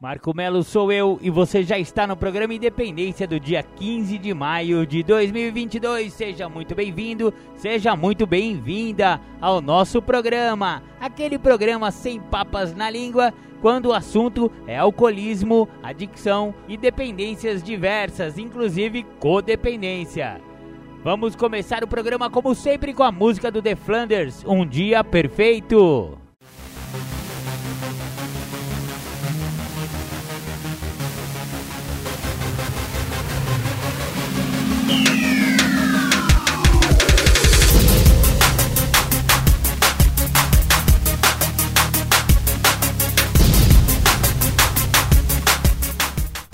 Marco Melo sou eu e você já está no programa Independência do dia 15 de maio de 2022. Seja muito bem-vindo, seja muito bem-vinda ao nosso programa. Aquele programa sem papas na língua, quando o assunto é alcoolismo, adicção e dependências diversas, inclusive codependência. Vamos começar o programa como sempre com a música do The Flanders, Um Dia Perfeito.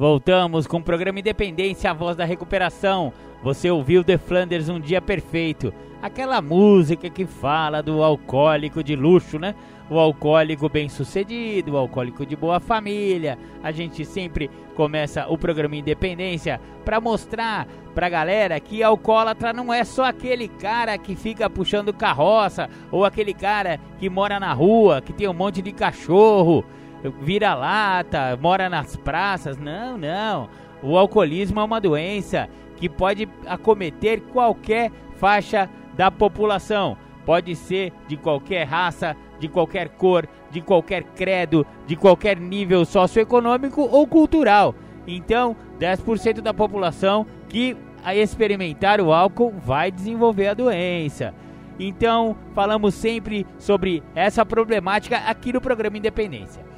Voltamos com o programa Independência, a voz da recuperação. Você ouviu The Flanders Um Dia Perfeito, aquela música que fala do alcoólico de luxo, né? O alcoólico bem-sucedido, o alcoólico de boa família. A gente sempre começa o programa Independência para mostrar pra galera que alcoólatra não é só aquele cara que fica puxando carroça ou aquele cara que mora na rua, que tem um monte de cachorro, vira lata, mora nas praças. Não, não. O alcoolismo é uma doença que pode acometer qualquer faixa da população. Pode ser de qualquer raça, de qualquer cor, de qualquer credo, de qualquer nível socioeconômico ou cultural. Então, 10% da população que experimentar o álcool vai desenvolver a doença. Então, falamos sempre sobre essa problemática aqui no programa Independência.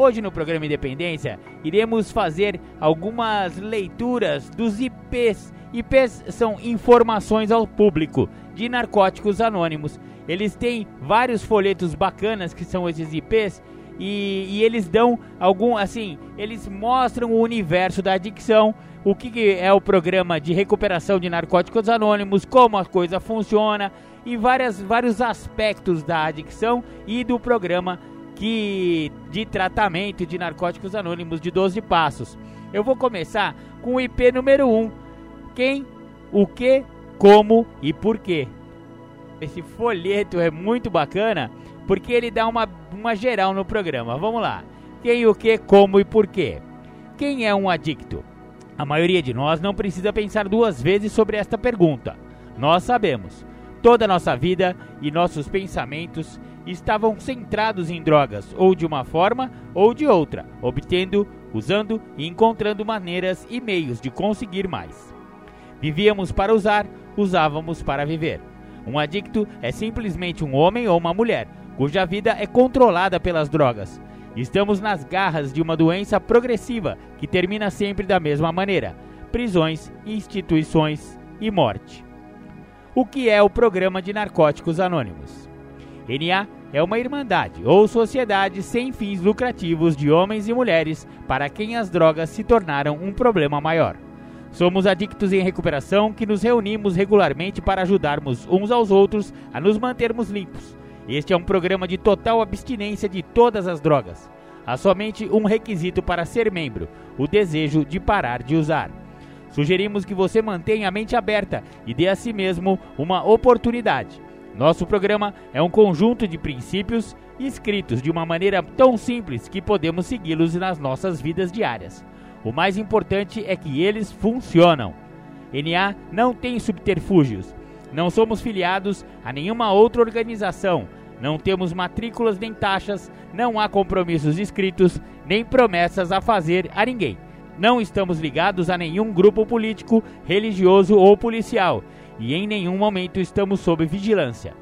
Hoje no programa Independência iremos fazer algumas leituras dos IPs. IPs são informações ao público de narcóticos anônimos. Eles têm vários folhetos bacanas que são esses IPs e, e eles dão algum assim, eles mostram o universo da adicção, o que, que é o programa de recuperação de narcóticos anônimos, como a coisa funciona e várias, vários aspectos da adicção e do programa que de tratamento de narcóticos anônimos de 12 passos. Eu vou começar com o IP número 1. Quem, o que, como e por quê. Esse folheto é muito bacana porque ele dá uma, uma geral no programa. Vamos lá. Quem, o que, como e por quê. Quem é um adicto? A maioria de nós não precisa pensar duas vezes sobre esta pergunta. Nós sabemos. Toda a nossa vida e nossos pensamentos estavam centrados em drogas, ou de uma forma ou de outra, obtendo, usando e encontrando maneiras e meios de conseguir mais. Vivíamos para usar, usávamos para viver. Um adicto é simplesmente um homem ou uma mulher cuja vida é controlada pelas drogas. Estamos nas garras de uma doença progressiva que termina sempre da mesma maneira: prisões, instituições e morte. O que é o Programa de Narcóticos Anônimos? NA é uma irmandade ou sociedade sem fins lucrativos de homens e mulheres para quem as drogas se tornaram um problema maior. Somos adictos em recuperação que nos reunimos regularmente para ajudarmos uns aos outros a nos mantermos limpos. Este é um programa de total abstinência de todas as drogas. Há somente um requisito para ser membro: o desejo de parar de usar. Sugerimos que você mantenha a mente aberta e dê a si mesmo uma oportunidade. Nosso programa é um conjunto de princípios escritos de uma maneira tão simples que podemos segui-los nas nossas vidas diárias. O mais importante é que eles funcionam. NA não tem subterfúgios. Não somos filiados a nenhuma outra organização. Não temos matrículas nem taxas. Não há compromissos escritos nem promessas a fazer a ninguém. Não estamos ligados a nenhum grupo político, religioso ou policial e em nenhum momento estamos sob vigilância.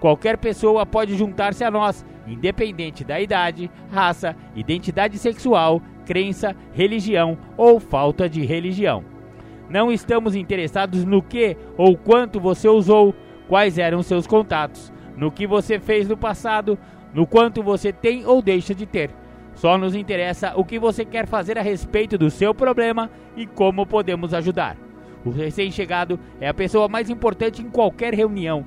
qualquer pessoa pode juntar-se a nós, independente da idade, raça, identidade sexual, crença, religião ou falta de religião. Não estamos interessados no que ou quanto você usou, quais eram seus contatos, no que você fez no passado, no quanto você tem ou deixa de ter. Só nos interessa o que você quer fazer a respeito do seu problema e como podemos ajudar. O recém-chegado é a pessoa mais importante em qualquer reunião,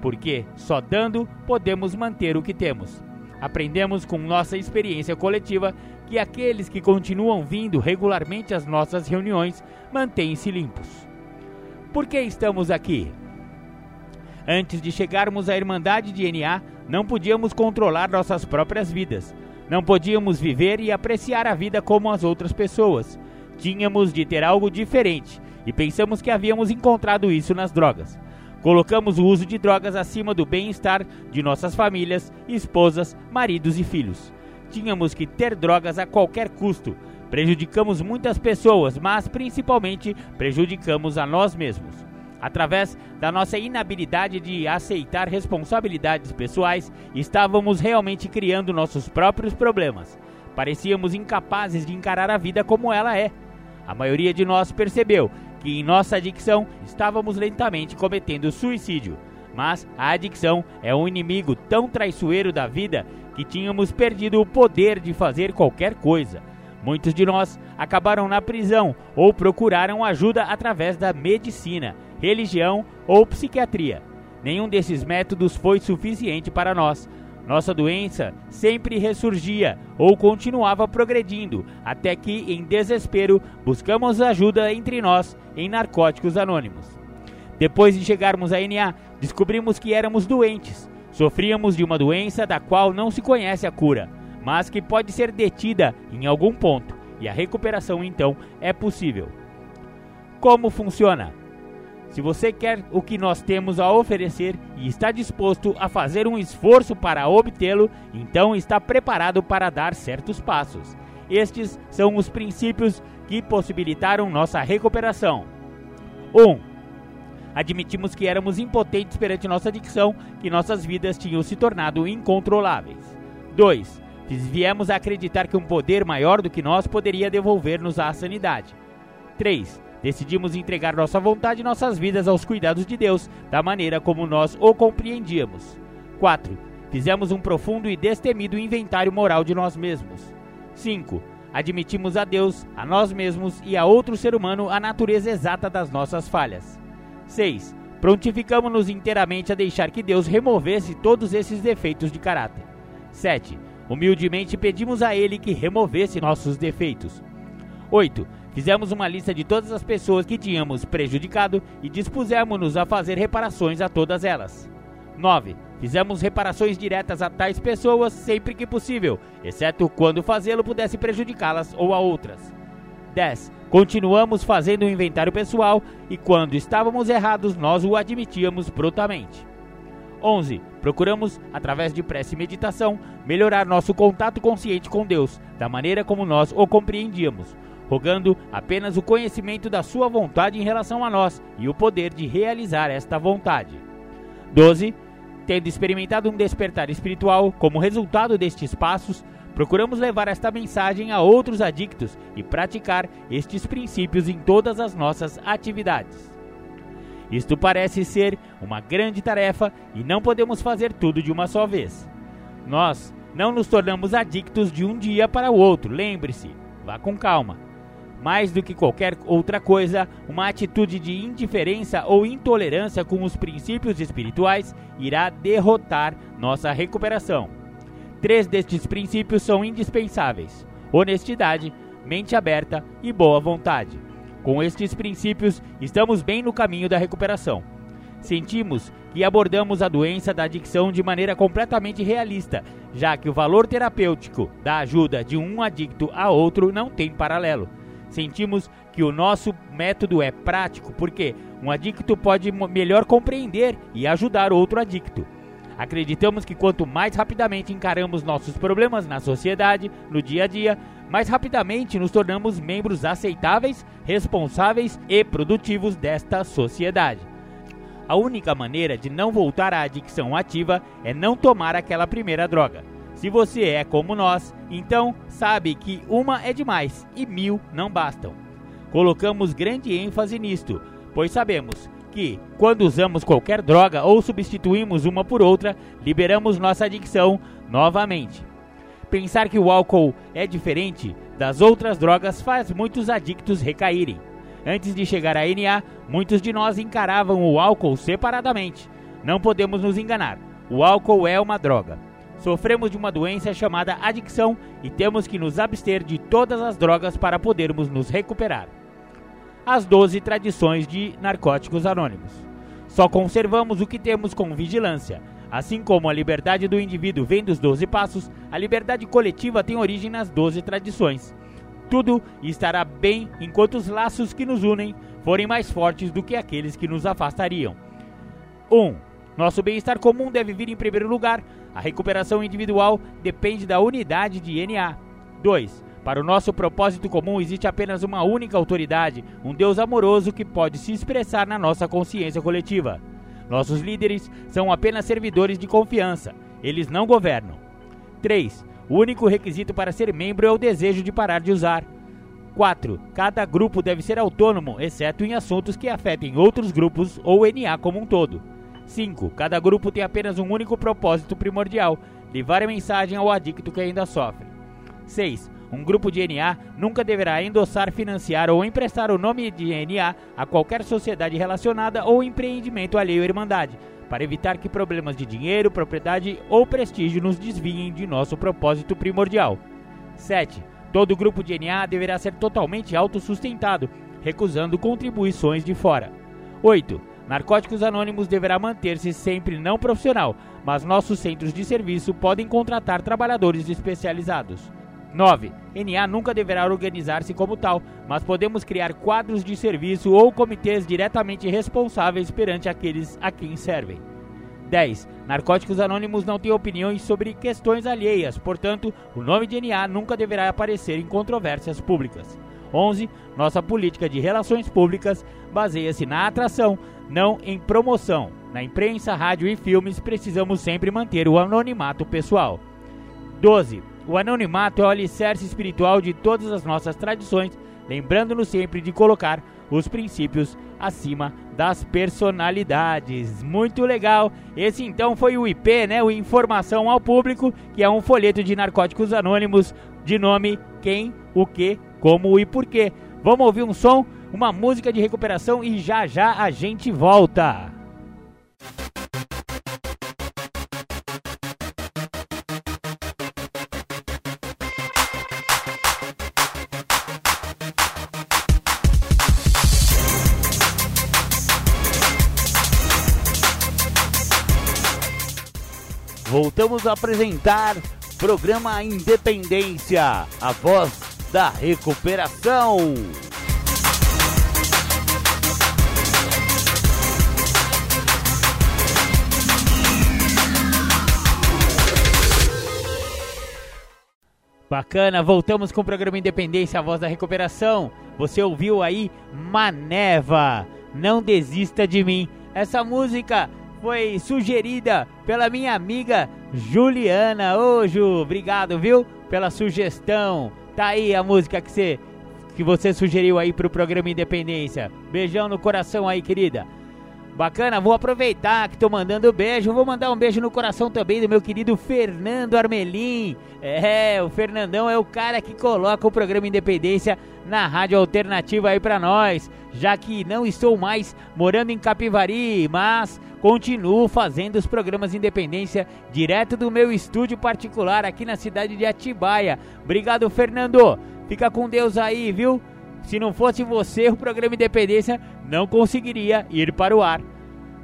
porque só dando podemos manter o que temos. Aprendemos com nossa experiência coletiva que aqueles que continuam vindo regularmente às nossas reuniões mantêm-se limpos. Por que estamos aqui? Antes de chegarmos à Irmandade de NA, não podíamos controlar nossas próprias vidas. Não podíamos viver e apreciar a vida como as outras pessoas. Tínhamos de ter algo diferente e pensamos que havíamos encontrado isso nas drogas. Colocamos o uso de drogas acima do bem-estar de nossas famílias, esposas, maridos e filhos. Tínhamos que ter drogas a qualquer custo. Prejudicamos muitas pessoas, mas principalmente prejudicamos a nós mesmos. Através da nossa inabilidade de aceitar responsabilidades pessoais, estávamos realmente criando nossos próprios problemas. Parecíamos incapazes de encarar a vida como ela é. A maioria de nós percebeu que em nossa adicção estávamos lentamente cometendo suicídio. Mas a adicção é um inimigo tão traiçoeiro da vida que tínhamos perdido o poder de fazer qualquer coisa. Muitos de nós acabaram na prisão ou procuraram ajuda através da medicina, religião ou psiquiatria. Nenhum desses métodos foi suficiente para nós. Nossa doença sempre ressurgia ou continuava progredindo, até que, em desespero, buscamos ajuda entre nós em Narcóticos Anônimos. Depois de chegarmos a NA, descobrimos que éramos doentes. Sofríamos de uma doença da qual não se conhece a cura, mas que pode ser detida em algum ponto, e a recuperação então é possível. Como funciona? Se você quer o que nós temos a oferecer e está disposto a fazer um esforço para obtê-lo, então está preparado para dar certos passos. Estes são os princípios que possibilitaram nossa recuperação. 1. Um, admitimos que éramos impotentes perante nossa adicção, que nossas vidas tinham se tornado incontroláveis. 2. Viemos a acreditar que um poder maior do que nós poderia devolver-nos à sanidade. 3 Decidimos entregar nossa vontade e nossas vidas aos cuidados de Deus, da maneira como nós o compreendíamos. 4. Fizemos um profundo e destemido inventário moral de nós mesmos. 5. Admitimos a Deus, a nós mesmos e a outro ser humano a natureza exata das nossas falhas. 6. Prontificamos-nos inteiramente a deixar que Deus removesse todos esses defeitos de caráter. 7. Humildemente pedimos a Ele que removesse nossos defeitos. 8. Fizemos uma lista de todas as pessoas que tínhamos prejudicado e dispusemos-nos a fazer reparações a todas elas. 9. Fizemos reparações diretas a tais pessoas sempre que possível, exceto quando fazê-lo pudesse prejudicá-las ou a outras. 10. Continuamos fazendo o inventário pessoal e quando estávamos errados, nós o admitíamos prontamente. 11. Procuramos, através de prece e meditação, melhorar nosso contato consciente com Deus, da maneira como nós o compreendíamos rogando apenas o conhecimento da sua vontade em relação a nós e o poder de realizar esta vontade. 12. Tendo experimentado um despertar espiritual como resultado destes passos, procuramos levar esta mensagem a outros adictos e praticar estes princípios em todas as nossas atividades. Isto parece ser uma grande tarefa e não podemos fazer tudo de uma só vez. Nós não nos tornamos adictos de um dia para o outro, lembre-se, vá com calma mais do que qualquer outra coisa, uma atitude de indiferença ou intolerância com os princípios espirituais irá derrotar nossa recuperação. Três destes princípios são indispensáveis: honestidade, mente aberta e boa vontade. Com estes princípios, estamos bem no caminho da recuperação. Sentimos que abordamos a doença da adicção de maneira completamente realista, já que o valor terapêutico da ajuda de um adicto a outro não tem paralelo. Sentimos que o nosso método é prático porque um adicto pode melhor compreender e ajudar outro adicto. Acreditamos que quanto mais rapidamente encaramos nossos problemas na sociedade, no dia a dia, mais rapidamente nos tornamos membros aceitáveis, responsáveis e produtivos desta sociedade. A única maneira de não voltar à adicção ativa é não tomar aquela primeira droga. Se você é como nós, então sabe que uma é demais e mil não bastam. Colocamos grande ênfase nisto, pois sabemos que, quando usamos qualquer droga ou substituímos uma por outra, liberamos nossa adicção novamente. Pensar que o álcool é diferente das outras drogas faz muitos adictos recaírem. Antes de chegar à NA, muitos de nós encaravam o álcool separadamente. Não podemos nos enganar, o álcool é uma droga. Sofremos de uma doença chamada adicção e temos que nos abster de todas as drogas para podermos nos recuperar. As 12 tradições de Narcóticos Anônimos. Só conservamos o que temos com vigilância. Assim como a liberdade do indivíduo vem dos 12 passos, a liberdade coletiva tem origem nas 12 tradições. Tudo estará bem enquanto os laços que nos unem forem mais fortes do que aqueles que nos afastariam. 1. Um, nosso bem-estar comum deve vir em primeiro lugar. A recuperação individual depende da unidade de NA. 2. Para o nosso propósito comum existe apenas uma única autoridade, um Deus amoroso que pode se expressar na nossa consciência coletiva. Nossos líderes são apenas servidores de confiança, eles não governam. 3. O único requisito para ser membro é o desejo de parar de usar. 4. Cada grupo deve ser autônomo, exceto em assuntos que afetem outros grupos ou NA como um todo. 5. Cada grupo tem apenas um único propósito primordial: levar a mensagem ao adicto que ainda sofre. 6. Um grupo de NA nunca deverá endossar, financiar ou emprestar o nome de NA a qualquer sociedade relacionada ou empreendimento alheio à Irmandade, para evitar que problemas de dinheiro, propriedade ou prestígio nos desviem de nosso propósito primordial. 7. Todo grupo de NA deverá ser totalmente autossustentado, recusando contribuições de fora. 8. Narcóticos Anônimos deverá manter-se sempre não profissional, mas nossos centros de serviço podem contratar trabalhadores especializados. 9. NA nunca deverá organizar-se como tal, mas podemos criar quadros de serviço ou comitês diretamente responsáveis perante aqueles a quem servem. 10. Narcóticos Anônimos não têm opiniões sobre questões alheias, portanto, o nome de NA nunca deverá aparecer em controvérsias públicas. 11. Nossa política de relações públicas baseia-se na atração, não em promoção. Na imprensa, rádio e filmes, precisamos sempre manter o anonimato pessoal. 12. O anonimato é o alicerce espiritual de todas as nossas tradições, lembrando-nos sempre de colocar os princípios acima das personalidades. Muito legal. Esse então foi o IP, né, o Informação ao Público, que é um folheto de narcóticos anônimos de nome Quem, o que, como e porquê. Vamos ouvir um som, uma música de recuperação e já já a gente volta. Voltamos a apresentar programa Independência, a voz da recuperação. Bacana, voltamos com o programa Independência, a voz da recuperação. Você ouviu aí Maneva, não desista de mim. Essa música foi sugerida pela minha amiga Juliana. Ô Ju, obrigado, viu? Pela sugestão. Tá aí a música que você, que você sugeriu aí pro programa Independência. Beijão no coração aí, querida. Bacana, vou aproveitar que tô mandando beijo. Vou mandar um beijo no coração também do meu querido Fernando Armelim. É, o Fernandão é o cara que coloca o programa Independência na rádio alternativa aí pra nós. Já que não estou mais morando em Capivari, mas continuo fazendo os programas Independência direto do meu estúdio particular aqui na cidade de Atibaia. Obrigado, Fernando. Fica com Deus aí, viu? Se não fosse você, o programa Independência não conseguiria ir para o ar.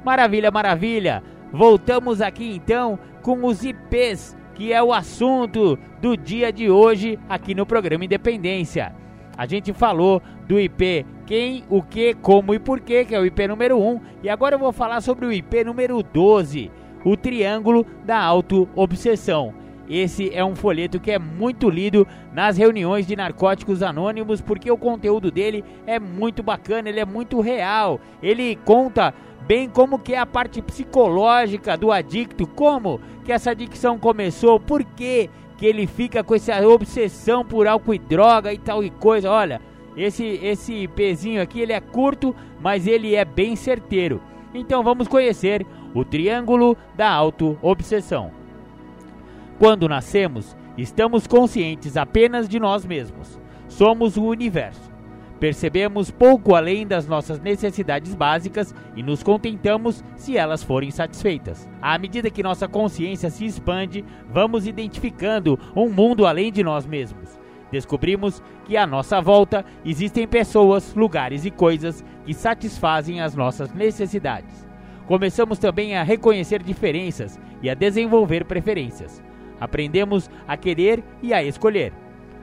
Maravilha, maravilha. Voltamos aqui então com os IPs, que é o assunto do dia de hoje aqui no programa Independência. A gente falou do IP quem, o que, como e porquê, que é o IP número 1, e agora eu vou falar sobre o IP número 12, o triângulo da auto-obsessão. Esse é um folheto que é muito lido nas reuniões de narcóticos anônimos, porque o conteúdo dele é muito bacana, ele é muito real. Ele conta bem como que é a parte psicológica do adicto, como que essa adicção começou, por que que ele fica com essa obsessão por álcool e droga e tal e coisa. Olha, esse esse pezinho aqui ele é curto, mas ele é bem certeiro. Então vamos conhecer o triângulo da auto-obsessão. Quando nascemos, estamos conscientes apenas de nós mesmos. Somos o universo. Percebemos pouco além das nossas necessidades básicas e nos contentamos se elas forem satisfeitas. À medida que nossa consciência se expande, vamos identificando um mundo além de nós mesmos. Descobrimos que à nossa volta existem pessoas, lugares e coisas que satisfazem as nossas necessidades. Começamos também a reconhecer diferenças e a desenvolver preferências. Aprendemos a querer e a escolher.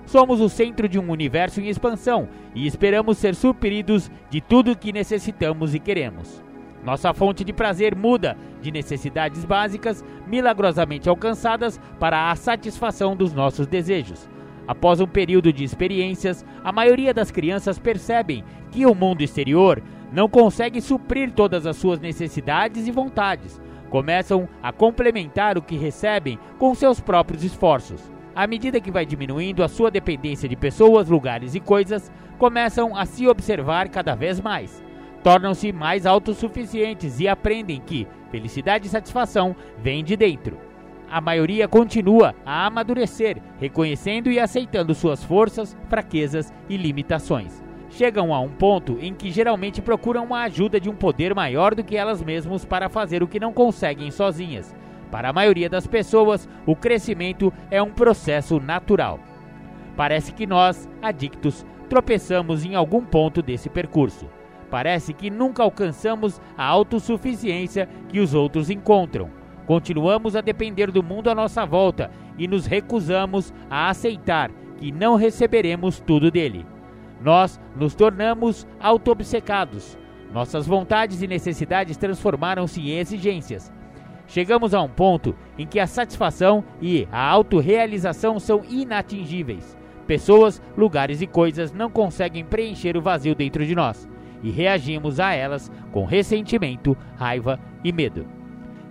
Somos o centro de um universo em expansão e esperamos ser supridos de tudo que necessitamos e queremos. Nossa fonte de prazer muda de necessidades básicas milagrosamente alcançadas para a satisfação dos nossos desejos. Após um período de experiências, a maioria das crianças percebem que o mundo exterior não consegue suprir todas as suas necessidades e vontades. Começam a complementar o que recebem com seus próprios esforços. À medida que vai diminuindo a sua dependência de pessoas, lugares e coisas, começam a se observar cada vez mais. Tornam-se mais autossuficientes e aprendem que felicidade e satisfação vêm de dentro. A maioria continua a amadurecer, reconhecendo e aceitando suas forças, fraquezas e limitações. Chegam a um ponto em que geralmente procuram a ajuda de um poder maior do que elas mesmas para fazer o que não conseguem sozinhas para a maioria das pessoas, o crescimento é um processo natural. Parece que nós, adictos, tropeçamos em algum ponto desse percurso. Parece que nunca alcançamos a autossuficiência que os outros encontram. Continuamos a depender do mundo à nossa volta e nos recusamos a aceitar que não receberemos tudo dele. Nós nos tornamos auto-obcecados. Nossas vontades e necessidades transformaram-se em exigências. Chegamos a um ponto em que a satisfação e a autorrealização são inatingíveis. Pessoas, lugares e coisas não conseguem preencher o vazio dentro de nós e reagimos a elas com ressentimento, raiva e medo.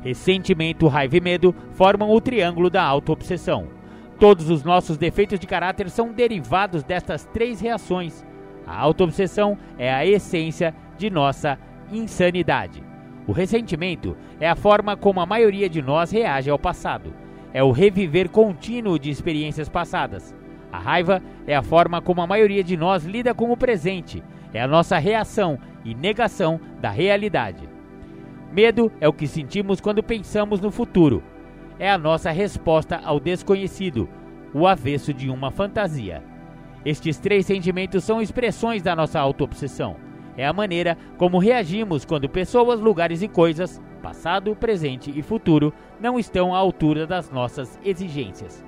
Ressentimento, raiva e medo formam o triângulo da autoobsessão. Todos os nossos defeitos de caráter são derivados destas três reações. A autoobsessão é a essência de nossa insanidade. O ressentimento é a forma como a maioria de nós reage ao passado. É o reviver contínuo de experiências passadas. A raiva é a forma como a maioria de nós lida com o presente. É a nossa reação e negação da realidade. Medo é o que sentimos quando pensamos no futuro. É a nossa resposta ao desconhecido, o avesso de uma fantasia. Estes três sentimentos são expressões da nossa autoobsessão é a maneira como reagimos quando pessoas, lugares e coisas, passado, presente e futuro, não estão à altura das nossas exigências.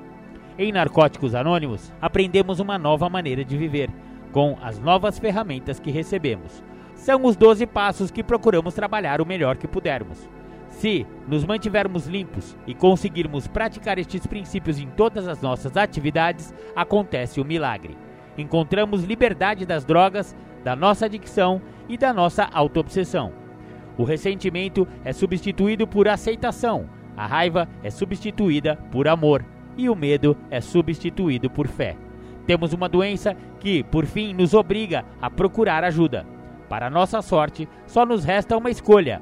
Em Narcóticos Anônimos, aprendemos uma nova maneira de viver, com as novas ferramentas que recebemos. São os 12 passos que procuramos trabalhar o melhor que pudermos. Se nos mantivermos limpos e conseguirmos praticar estes princípios em todas as nossas atividades, acontece o milagre. Encontramos liberdade das drogas, da nossa adicção e da nossa autoobsessão. O ressentimento é substituído por aceitação, a raiva é substituída por amor e o medo é substituído por fé. Temos uma doença que, por fim, nos obriga a procurar ajuda. Para nossa sorte, só nos resta uma escolha,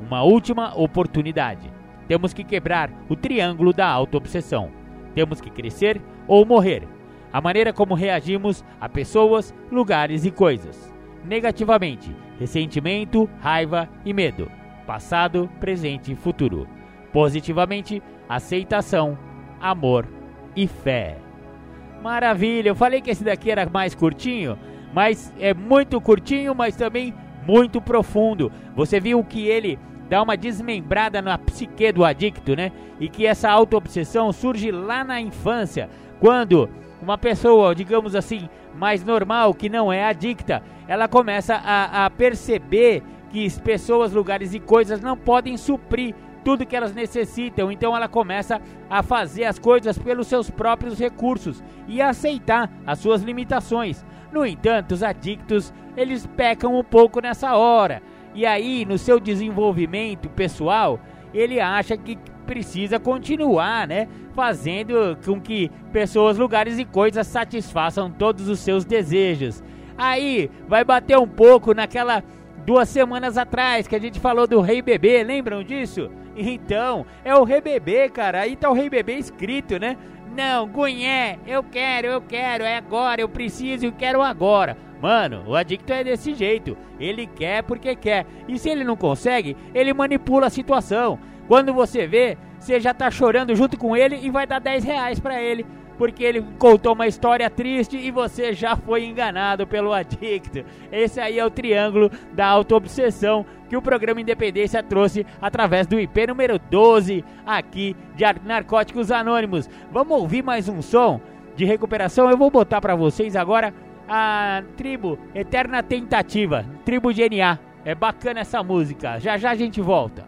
uma última oportunidade. Temos que quebrar o triângulo da autoobsessão. Temos que crescer ou morrer a maneira como reagimos a pessoas, lugares e coisas. Negativamente, ressentimento, raiva e medo. Passado, presente e futuro. Positivamente, aceitação, amor e fé. Maravilha, eu falei que esse daqui era mais curtinho, mas é muito curtinho, mas também muito profundo. Você viu que ele dá uma desmembrada na psique do adicto, né? E que essa autoobsessão surge lá na infância, quando uma pessoa, digamos assim, mais normal, que não é adicta, ela começa a, a perceber que pessoas, lugares e coisas não podem suprir tudo que elas necessitam. Então ela começa a fazer as coisas pelos seus próprios recursos e a aceitar as suas limitações. No entanto, os adictos, eles pecam um pouco nessa hora E aí, no seu desenvolvimento pessoal, ele acha que precisa continuar, né? Fazendo com que pessoas, lugares e coisas satisfaçam todos os seus desejos. Aí vai bater um pouco naquela duas semanas atrás que a gente falou do Rei Bebê, lembram disso? Então, é o Rei Bebê, cara. Aí tá o Rei Bebê escrito, né? Não, Gunhé, eu quero, eu quero, é agora, eu preciso e quero agora. Mano, o adicto é desse jeito. Ele quer porque quer. E se ele não consegue, ele manipula a situação. Quando você vê, você já tá chorando junto com ele e vai dar 10 reais pra ele. Porque ele contou uma história triste e você já foi enganado pelo adicto. Esse aí é o triângulo da autoobsessão que o programa Independência trouxe através do IP número 12 aqui de Narcóticos Anônimos. Vamos ouvir mais um som de recuperação? Eu vou botar para vocês agora a tribo Eterna Tentativa, tribo GNA. É bacana essa música. Já já a gente volta.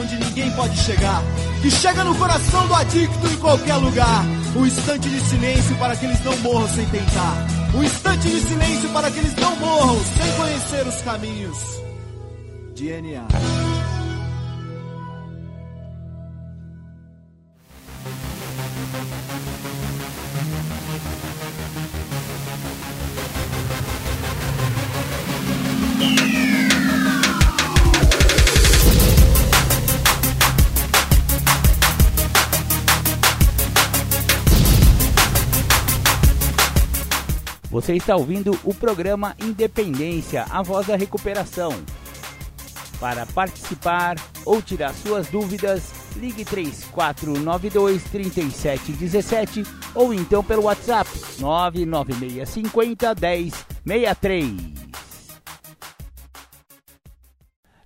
ninguém pode chegar. Que chega no coração do adicto em qualquer lugar. Um instante de silêncio para que eles não morram sem tentar. Um instante de silêncio para que eles não morram sem conhecer os caminhos. DNA. Você está ouvindo o programa Independência, a voz da recuperação. Para participar ou tirar suas dúvidas, ligue 3492 3717 ou então pelo WhatsApp 99650 1063.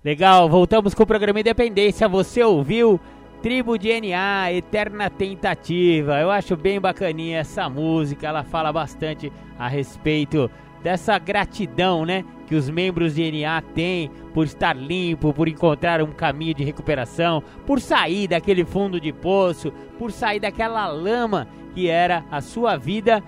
Legal, voltamos com o programa Independência. Você ouviu Tribo DNA, Eterna Tentativa. Eu acho bem bacaninha essa música, ela fala bastante a respeito dessa gratidão, né, que os membros de DNA têm por estar limpo, por encontrar um caminho de recuperação, por sair daquele fundo de poço, por sair daquela lama que era a sua vida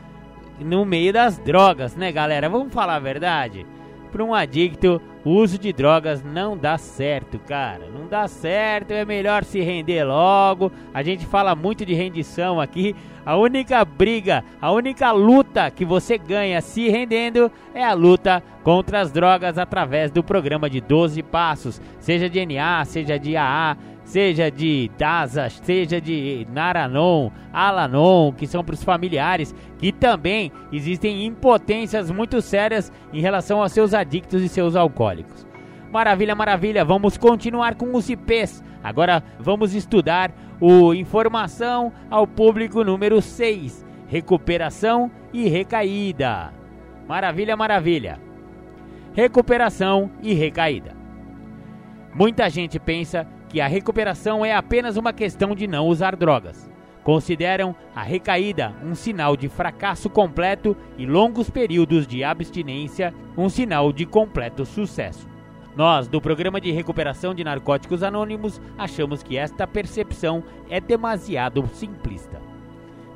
no meio das drogas, né, galera? Vamos falar a verdade? Para um adicto, o uso de drogas não dá certo, cara. Não dá certo, é melhor se render logo. A gente fala muito de rendição aqui. A única briga, a única luta que você ganha se rendendo é a luta contra as drogas através do programa de 12 passos, seja de NA, seja de AA, seja de DASA, seja de Naranon, Alanon, que são para os familiares, que também existem impotências muito sérias em relação aos seus adictos e seus alcoólicos. Maravilha, maravilha, vamos continuar com os IPs. Agora vamos estudar o Informação ao Público número 6, Recuperação e Recaída. Maravilha, maravilha. Recuperação e recaída. Muita gente pensa que a recuperação é apenas uma questão de não usar drogas. Consideram a recaída um sinal de fracasso completo e longos períodos de abstinência um sinal de completo sucesso. Nós, do Programa de Recuperação de Narcóticos Anônimos, achamos que esta percepção é demasiado simplista.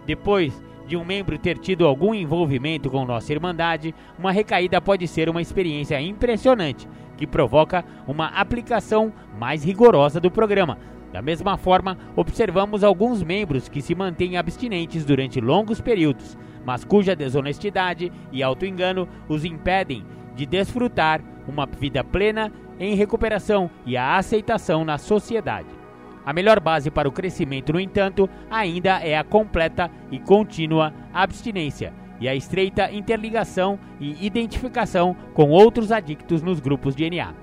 Depois de um membro ter tido algum envolvimento com nossa Irmandade, uma recaída pode ser uma experiência impressionante que provoca uma aplicação mais rigorosa do programa. Da mesma forma, observamos alguns membros que se mantêm abstinentes durante longos períodos, mas cuja desonestidade e autoengano os impedem de desfrutar uma vida plena em recuperação e a aceitação na sociedade. A melhor base para o crescimento, no entanto, ainda é a completa e contínua abstinência e a estreita interligação e identificação com outros adictos nos grupos de NA.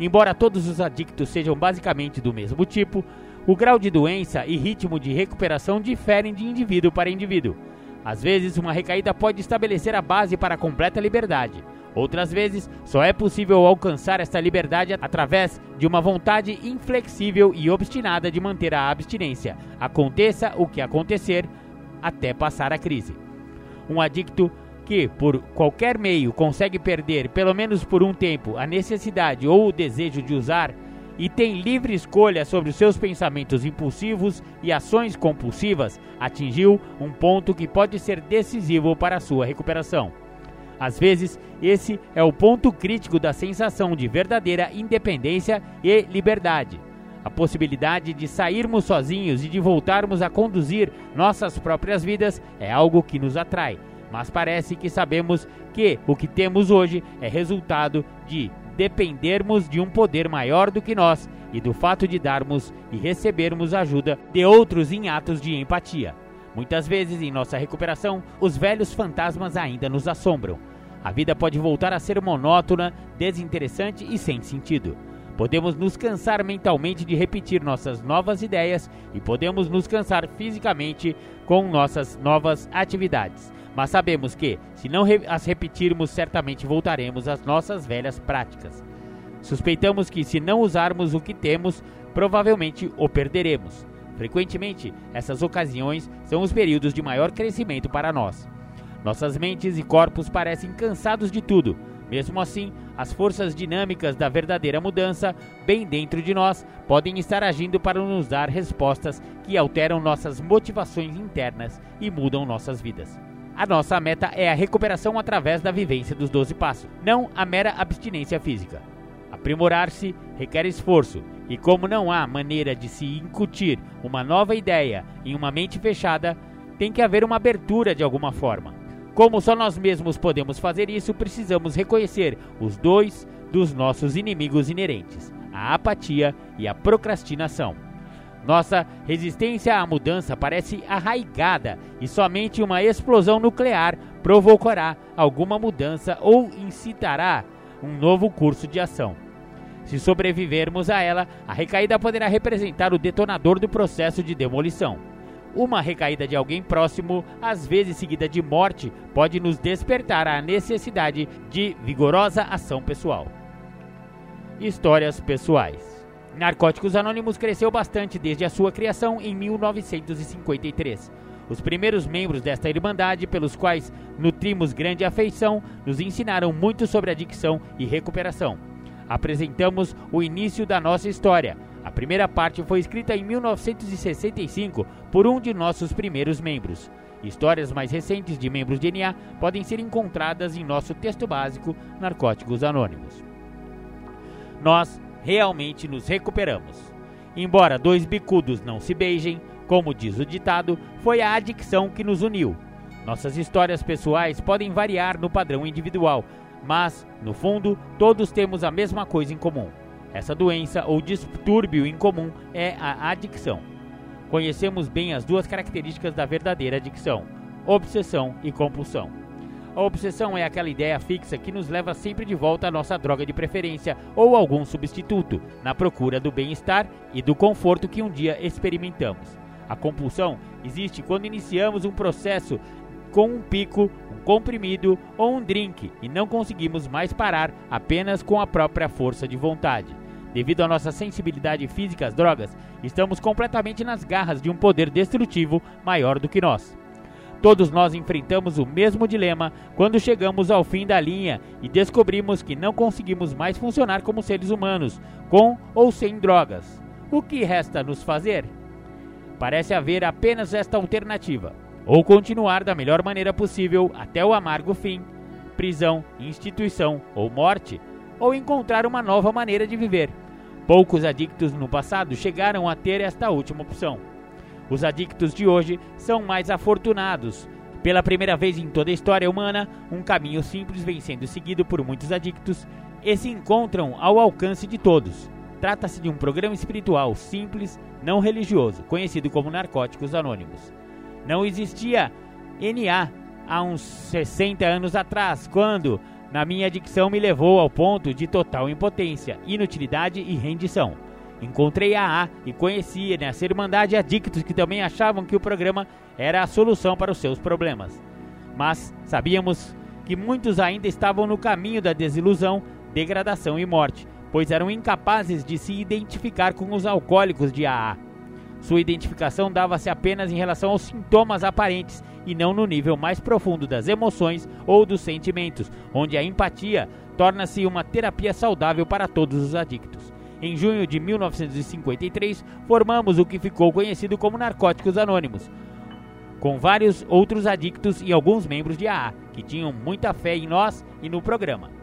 Embora todos os adictos sejam basicamente do mesmo tipo, o grau de doença e ritmo de recuperação diferem de indivíduo para indivíduo. Às vezes, uma recaída pode estabelecer a base para a completa liberdade. Outras vezes, só é possível alcançar esta liberdade através de uma vontade inflexível e obstinada de manter a abstinência, aconteça o que acontecer, até passar a crise. Um adicto que, por qualquer meio, consegue perder, pelo menos por um tempo, a necessidade ou o desejo de usar e tem livre escolha sobre os seus pensamentos impulsivos e ações compulsivas, atingiu um ponto que pode ser decisivo para a sua recuperação. Às vezes, esse é o ponto crítico da sensação de verdadeira independência e liberdade. A possibilidade de sairmos sozinhos e de voltarmos a conduzir nossas próprias vidas é algo que nos atrai, mas parece que sabemos que o que temos hoje é resultado de dependermos de um poder maior do que nós e do fato de darmos e recebermos ajuda de outros em atos de empatia. Muitas vezes em nossa recuperação, os velhos fantasmas ainda nos assombram. A vida pode voltar a ser monótona, desinteressante e sem sentido. Podemos nos cansar mentalmente de repetir nossas novas ideias e podemos nos cansar fisicamente com nossas novas atividades. Mas sabemos que, se não as repetirmos, certamente voltaremos às nossas velhas práticas. Suspeitamos que, se não usarmos o que temos, provavelmente o perderemos. Frequentemente, essas ocasiões são os períodos de maior crescimento para nós. Nossas mentes e corpos parecem cansados de tudo. Mesmo assim, as forças dinâmicas da verdadeira mudança, bem dentro de nós, podem estar agindo para nos dar respostas que alteram nossas motivações internas e mudam nossas vidas. A nossa meta é a recuperação através da vivência dos 12 passos, não a mera abstinência física. Aprimorar-se requer esforço, e como não há maneira de se incutir uma nova ideia em uma mente fechada, tem que haver uma abertura de alguma forma. Como só nós mesmos podemos fazer isso, precisamos reconhecer os dois dos nossos inimigos inerentes, a apatia e a procrastinação. Nossa resistência à mudança parece arraigada e somente uma explosão nuclear provocará alguma mudança ou incitará um novo curso de ação. Se sobrevivermos a ela, a recaída poderá representar o detonador do processo de demolição. Uma recaída de alguém próximo, às vezes seguida de morte, pode nos despertar a necessidade de vigorosa ação pessoal. Histórias pessoais. Narcóticos Anônimos cresceu bastante desde a sua criação em 1953. Os primeiros membros desta irmandade, pelos quais nutrimos grande afeição, nos ensinaram muito sobre adicção e recuperação. Apresentamos o início da nossa história, a primeira parte foi escrita em 1965 por um de nossos primeiros membros. Histórias mais recentes de membros de NA podem ser encontradas em nosso texto básico Narcóticos Anônimos. Nós realmente nos recuperamos. Embora dois bicudos não se beijem, como diz o ditado, foi a adicção que nos uniu. Nossas histórias pessoais podem variar no padrão individual, mas, no fundo, todos temos a mesma coisa em comum essa doença ou distúrbio incomum é a adicção. Conhecemos bem as duas características da verdadeira adicção: obsessão e compulsão. A obsessão é aquela ideia fixa que nos leva sempre de volta à nossa droga de preferência ou algum substituto, na procura do bem-estar e do conforto que um dia experimentamos. A compulsão existe quando iniciamos um processo com um pico, um comprimido ou um drink e não conseguimos mais parar apenas com a própria força de vontade. Devido à nossa sensibilidade física às drogas, estamos completamente nas garras de um poder destrutivo maior do que nós. Todos nós enfrentamos o mesmo dilema quando chegamos ao fim da linha e descobrimos que não conseguimos mais funcionar como seres humanos, com ou sem drogas. O que resta nos fazer? Parece haver apenas esta alternativa: ou continuar da melhor maneira possível até o amargo fim, prisão, instituição ou morte, ou encontrar uma nova maneira de viver Poucos adictos no passado chegaram a ter esta última opção. Os adictos de hoje são mais afortunados. Pela primeira vez em toda a história humana, um caminho simples vem sendo seguido por muitos adictos e se encontram ao alcance de todos. Trata-se de um programa espiritual simples, não religioso, conhecido como Narcóticos Anônimos. Não existia NA há uns 60 anos atrás, quando na minha adicção me levou ao ponto de total impotência, inutilidade e rendição. Encontrei a AA e conheci nessa irmandade adictos que também achavam que o programa era a solução para os seus problemas. Mas sabíamos que muitos ainda estavam no caminho da desilusão, degradação e morte, pois eram incapazes de se identificar com os alcoólicos de AA. Sua identificação dava-se apenas em relação aos sintomas aparentes e não no nível mais profundo das emoções ou dos sentimentos, onde a empatia torna-se uma terapia saudável para todos os adictos. Em junho de 1953, formamos o que ficou conhecido como Narcóticos Anônimos, com vários outros adictos e alguns membros de AA, que tinham muita fé em nós e no programa.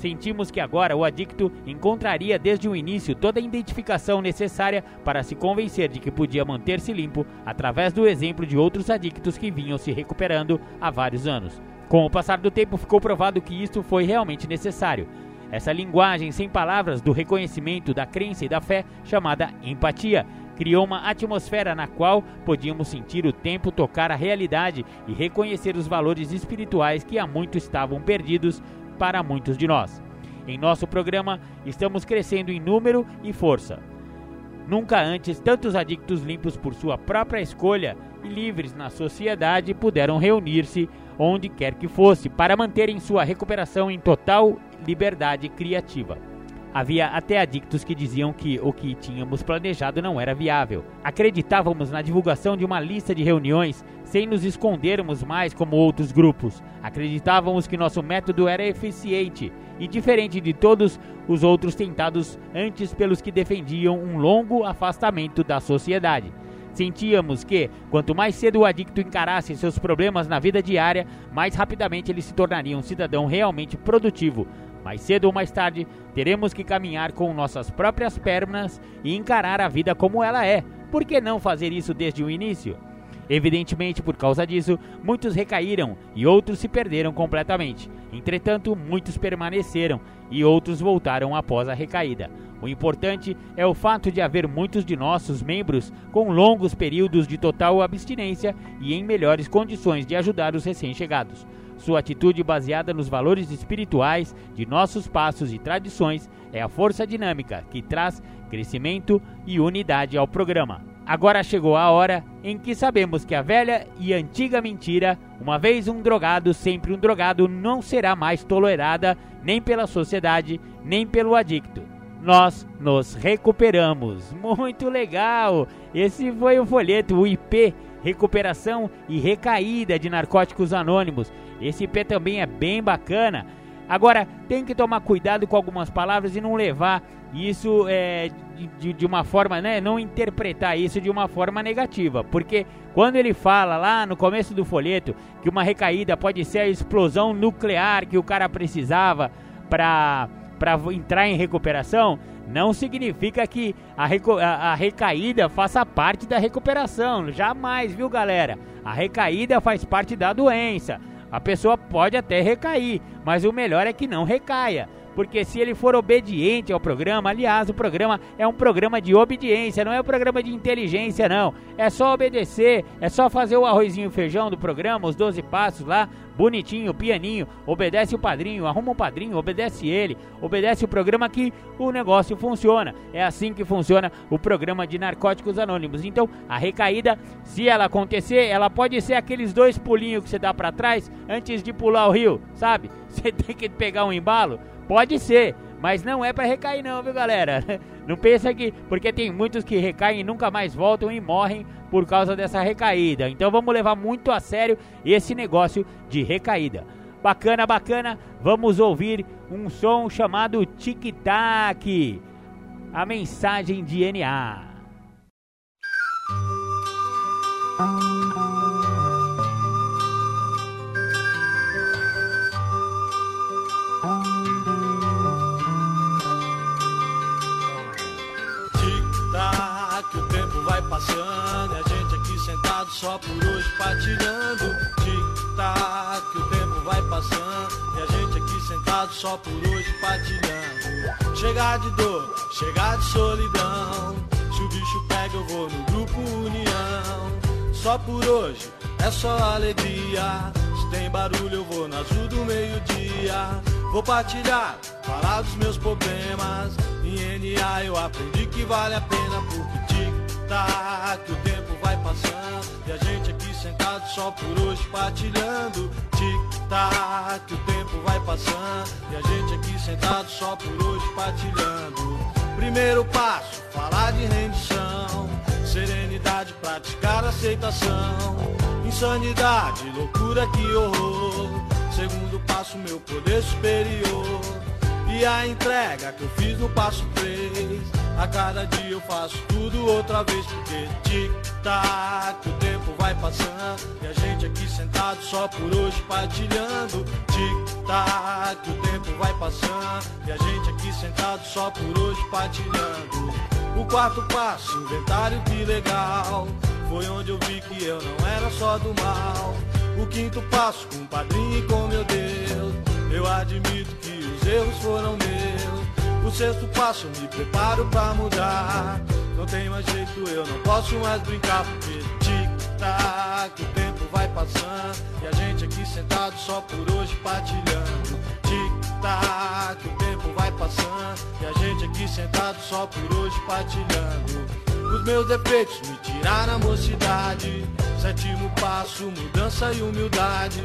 Sentimos que agora o adicto encontraria desde o início toda a identificação necessária para se convencer de que podia manter-se limpo através do exemplo de outros adictos que vinham se recuperando há vários anos. Com o passar do tempo, ficou provado que isto foi realmente necessário. Essa linguagem sem palavras do reconhecimento da crença e da fé, chamada empatia, criou uma atmosfera na qual podíamos sentir o tempo tocar a realidade e reconhecer os valores espirituais que há muito estavam perdidos para muitos de nós. Em nosso programa, estamos crescendo em número e força. Nunca antes tantos adictos limpos por sua própria escolha e livres na sociedade puderam reunir-se onde quer que fosse para manterem sua recuperação em total liberdade criativa. Havia até adictos que diziam que o que tínhamos planejado não era viável. Acreditávamos na divulgação de uma lista de reuniões sem nos escondermos mais como outros grupos. Acreditávamos que nosso método era eficiente e diferente de todos os outros tentados antes pelos que defendiam um longo afastamento da sociedade. Sentíamos que, quanto mais cedo o adicto encarasse seus problemas na vida diária, mais rapidamente ele se tornaria um cidadão realmente produtivo, mais cedo ou mais tarde, teremos que caminhar com nossas próprias pernas e encarar a vida como ela é. Por que não fazer isso desde o início? Evidentemente, por causa disso, muitos recaíram e outros se perderam completamente. Entretanto, muitos permaneceram e outros voltaram após a recaída. O importante é o fato de haver muitos de nossos membros com longos períodos de total abstinência e em melhores condições de ajudar os recém-chegados. Sua atitude baseada nos valores espirituais de nossos passos e tradições é a força dinâmica que traz crescimento e unidade ao programa. Agora chegou a hora em que sabemos que a velha e antiga mentira, uma vez um drogado, sempre um drogado, não será mais tolerada nem pela sociedade, nem pelo adicto. Nós nos recuperamos. Muito legal! Esse foi o folheto, o IP Recuperação e Recaída de Narcóticos Anônimos. Esse IP também é bem bacana. Agora, tem que tomar cuidado com algumas palavras e não levar isso é, de, de, uma forma, né? Não interpretar isso de uma forma negativa. Porque quando ele fala lá no começo do folheto que uma recaída pode ser a explosão nuclear que o cara precisava para entrar em recuperação, não significa que a, a, a, recaída faça parte da recuperação. Jamais, viu, galera? A recaída faz parte da doença. A pessoa pode até recair, mas o melhor é que não recaia. Porque se ele for obediente ao programa, aliás, o programa é um programa de obediência, não é um programa de inteligência, não. É só obedecer, é só fazer o arrozinho e feijão do programa, os 12 passos lá, bonitinho, pianinho, obedece o padrinho, arruma um padrinho, obedece ele, obedece o programa que o negócio funciona. É assim que funciona o programa de Narcóticos Anônimos. Então, a recaída, se ela acontecer, ela pode ser aqueles dois pulinhos que você dá para trás antes de pular o rio, sabe? Você tem que pegar um embalo, pode ser, mas não é para recair não, viu, galera? Não pensa que porque tem muitos que recaem e nunca mais voltam e morrem por causa dessa recaída. Então vamos levar muito a sério esse negócio de recaída. Bacana, bacana. Vamos ouvir um som chamado Tic Tac. A mensagem de NA. Passando, a gente aqui sentado só por hoje partilhando. Tic-tac, o tempo vai passando, e a gente aqui sentado só por hoje partilhando. Chegar de dor, chegar de solidão. Se o bicho pega, eu vou no grupo União. Só por hoje, é só alegria. Se tem barulho, eu vou na azul do meio-dia. Vou partilhar, falar dos meus problemas. Em NA eu aprendi que vale a pena porque tic-tac, o tempo vai passando e a gente aqui sentado só por hoje partilhando. Tic-tac, o tempo vai passando e a gente aqui sentado só por hoje partilhando. Primeiro passo, falar de rendição, serenidade, praticar aceitação, insanidade, loucura, que horror. Segundo passo, meu poder superior. E a entrega que eu fiz no passo 3 a cada dia eu faço tudo outra vez porque tic-tac, o tempo vai passando e a gente aqui sentado só por hoje partilhando. Tic-tac, o tempo vai passando e a gente aqui sentado só por hoje partilhando. O quarto passo, inventário que legal, foi onde eu vi que eu não era só do mal. O quinto passo, com o padrinho e com meu Deus, eu admito que erros foram meus. O sexto passo, me preparo pra mudar. Não tem mais jeito, eu não posso mais brincar, porque tic-tac, o tempo vai passando. E a gente aqui sentado só por hoje partilhando. Tic-tac, o tempo vai passando. E a gente aqui sentado só por hoje partilhando. Os meus defeitos me tiraram a mocidade. Sétimo passo, mudança e humildade.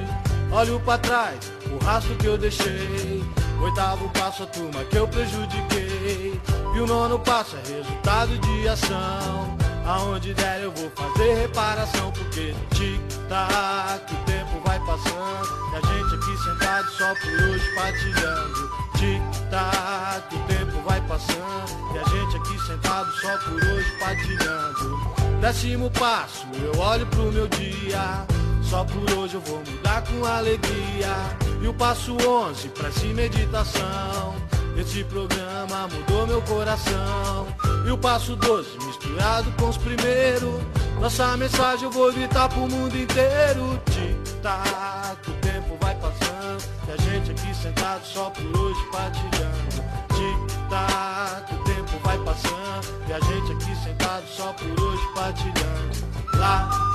Olho para trás, o rastro que eu deixei. Oitavo passo, a turma que eu prejudiquei. E o nono passo é resultado de ação. Aonde der eu vou fazer reparação, porque tic-tac, o tempo vai passando. E a gente aqui sentado só por hoje partilhando. Tic-tac, o tempo vai passando. E a gente aqui sentado só por hoje partilhando. Décimo passo, eu olho pro meu dia. Só por hoje eu vou mudar com alegria. E o passo 11, prece meditação. Esse programa mudou meu coração. E o passo 12, misturado com os primeiros. Nossa mensagem eu vou gritar pro mundo inteiro. Tic-tac, o tempo vai passando. E a gente aqui sentado só por hoje partilhando. Tic-tac, o tempo vai passando. E a gente aqui sentado só por hoje partilhando. Lá,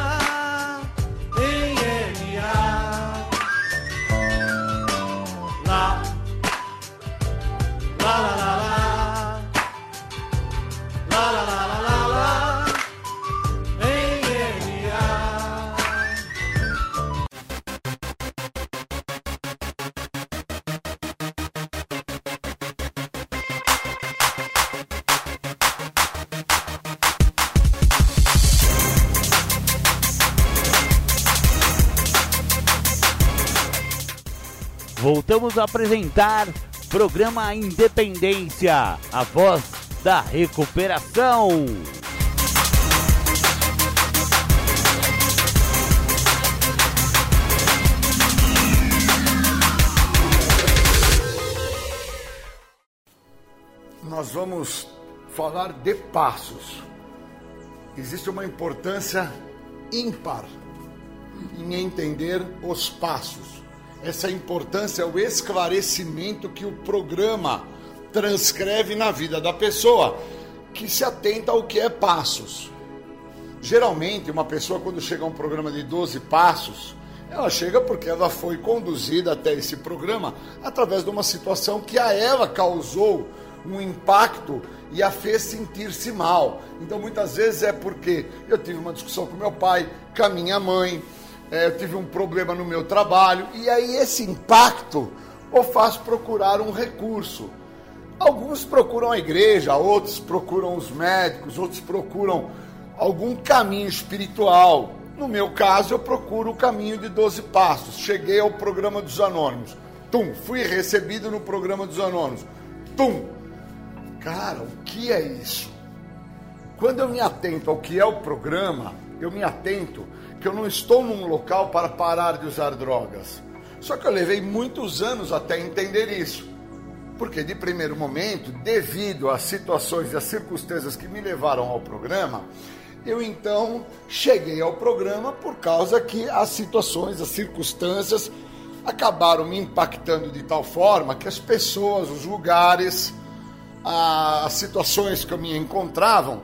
Voltamos a apresentar programa Independência, a voz da recuperação. nós vamos falar de passos. Existe uma importância ímpar em entender os passos. Essa importância é o esclarecimento que o programa transcreve na vida da pessoa, que se atenta ao que é passos. Geralmente, uma pessoa, quando chega a um programa de 12 passos, ela chega porque ela foi conduzida até esse programa através de uma situação que a ela causou um impacto e a fez sentir-se mal. Então, muitas vezes é porque eu tive uma discussão com meu pai, com a minha mãe, eh, eu tive um problema no meu trabalho, e aí esse impacto o faz procurar um recurso. Alguns procuram a igreja, outros procuram os médicos, outros procuram algum caminho espiritual. No meu caso, eu procuro o caminho de 12 passos. Cheguei ao programa dos anônimos. Tum, fui recebido no programa dos anônimos. Tum. Cara, o que é isso? Quando eu me atento ao que é o programa, eu me atento que eu não estou num local para parar de usar drogas. Só que eu levei muitos anos até entender isso. Porque de primeiro momento, devido às situações e às circunstâncias que me levaram ao programa, eu então cheguei ao programa por causa que as situações, as circunstâncias acabaram me impactando de tal forma que as pessoas, os lugares, as situações que eu me encontravam,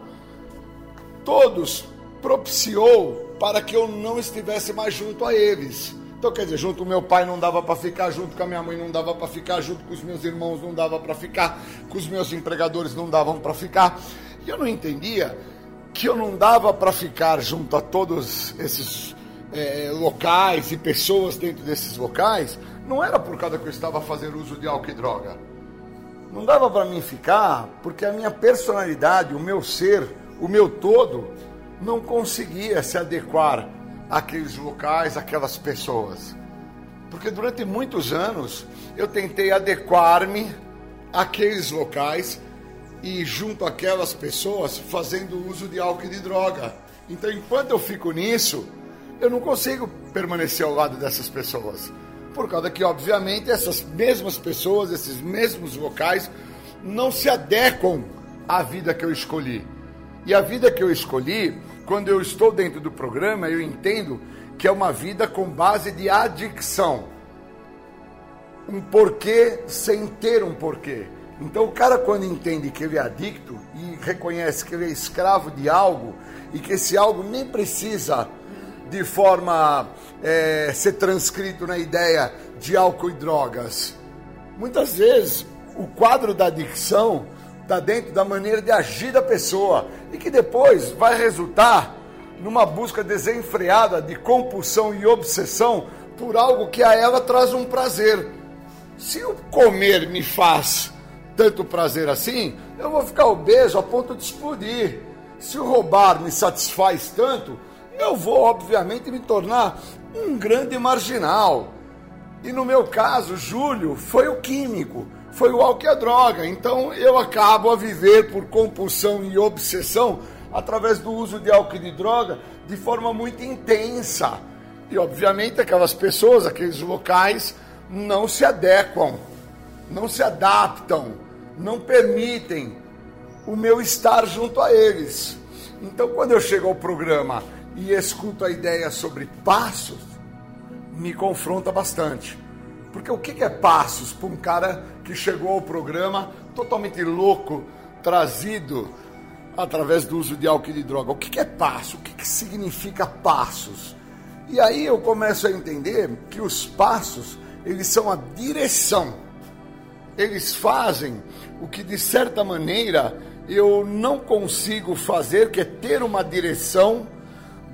todos propiciou para que eu não estivesse mais junto a eles. Então, quer dizer, junto com meu pai não dava para ficar, junto com a minha mãe não dava para ficar, junto com os meus irmãos não dava para ficar, com os meus empregadores não davam para ficar. E eu não entendia que eu não dava para ficar junto a todos esses é, locais e pessoas dentro desses locais, não era por causa que eu estava fazendo uso de álcool e droga. Não dava para mim ficar porque a minha personalidade, o meu ser, o meu todo, não conseguia se adequar àqueles locais, àquelas pessoas. Porque durante muitos anos eu tentei adequar-me àqueles locais e junto àquelas pessoas fazendo uso de álcool e de droga. Então, enquanto eu fico nisso, eu não consigo permanecer ao lado dessas pessoas. Por causa que, obviamente, essas mesmas pessoas, esses mesmos locais, não se adequam à vida que eu escolhi. E a vida que eu escolhi, quando eu estou dentro do programa, eu entendo que é uma vida com base de adicção. Um porquê sem ter um porquê. Então o cara quando entende que ele é adicto e reconhece que ele é escravo de algo e que esse algo nem precisa de forma é, ser transcrito na ideia de álcool e drogas. Muitas vezes o quadro da adicção está dentro da maneira de agir da pessoa e que depois vai resultar numa busca desenfreada de compulsão e obsessão por algo que a ela traz um prazer. Se o comer me faz tanto prazer assim, eu vou ficar obeso a ponto de explodir. Se o roubar me satisfaz tanto, eu vou, obviamente, me tornar um grande marginal. E no meu caso, Júlio foi o químico, foi o álcool e a droga. Então eu acabo a viver por compulsão e obsessão através do uso de álcool e de droga de forma muito intensa. E obviamente aquelas pessoas, aqueles locais, não se adequam, não se adaptam, não permitem o meu estar junto a eles. Então quando eu chego ao programa e escuto a ideia sobre passos, me confronta bastante. Porque o que é passos para um cara que chegou ao programa totalmente louco, trazido através do uso de álcool e de droga? O que é passo? O que significa passos? E aí eu começo a entender que os passos, eles são a direção. Eles fazem o que de certa maneira eu não consigo fazer, que é ter uma direção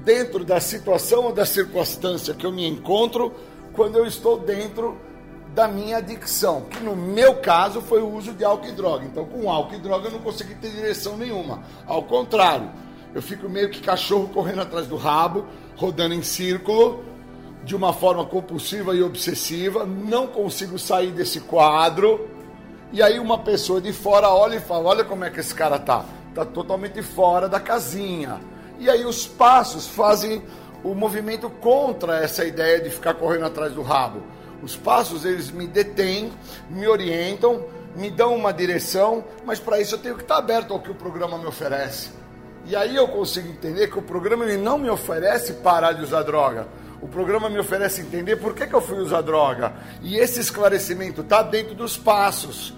dentro da situação ou da circunstância que eu me encontro quando eu estou dentro da minha adicção, que no meu caso foi o uso de álcool e droga. Então, com álcool e droga eu não consegui ter direção nenhuma. Ao contrário, eu fico meio que cachorro correndo atrás do rabo, rodando em círculo, de uma forma compulsiva e obsessiva, não consigo sair desse quadro. E aí uma pessoa de fora olha e fala: "Olha como é que esse cara tá. Tá totalmente fora da casinha". E aí os passos fazem o movimento contra essa ideia de ficar correndo atrás do rabo. Os passos eles me detêm, me orientam, me dão uma direção, mas para isso eu tenho que estar aberto ao que o programa me oferece. E aí eu consigo entender que o programa ele não me oferece parar de usar droga. O programa me oferece entender por que, que eu fui usar droga. E esse esclarecimento está dentro dos passos.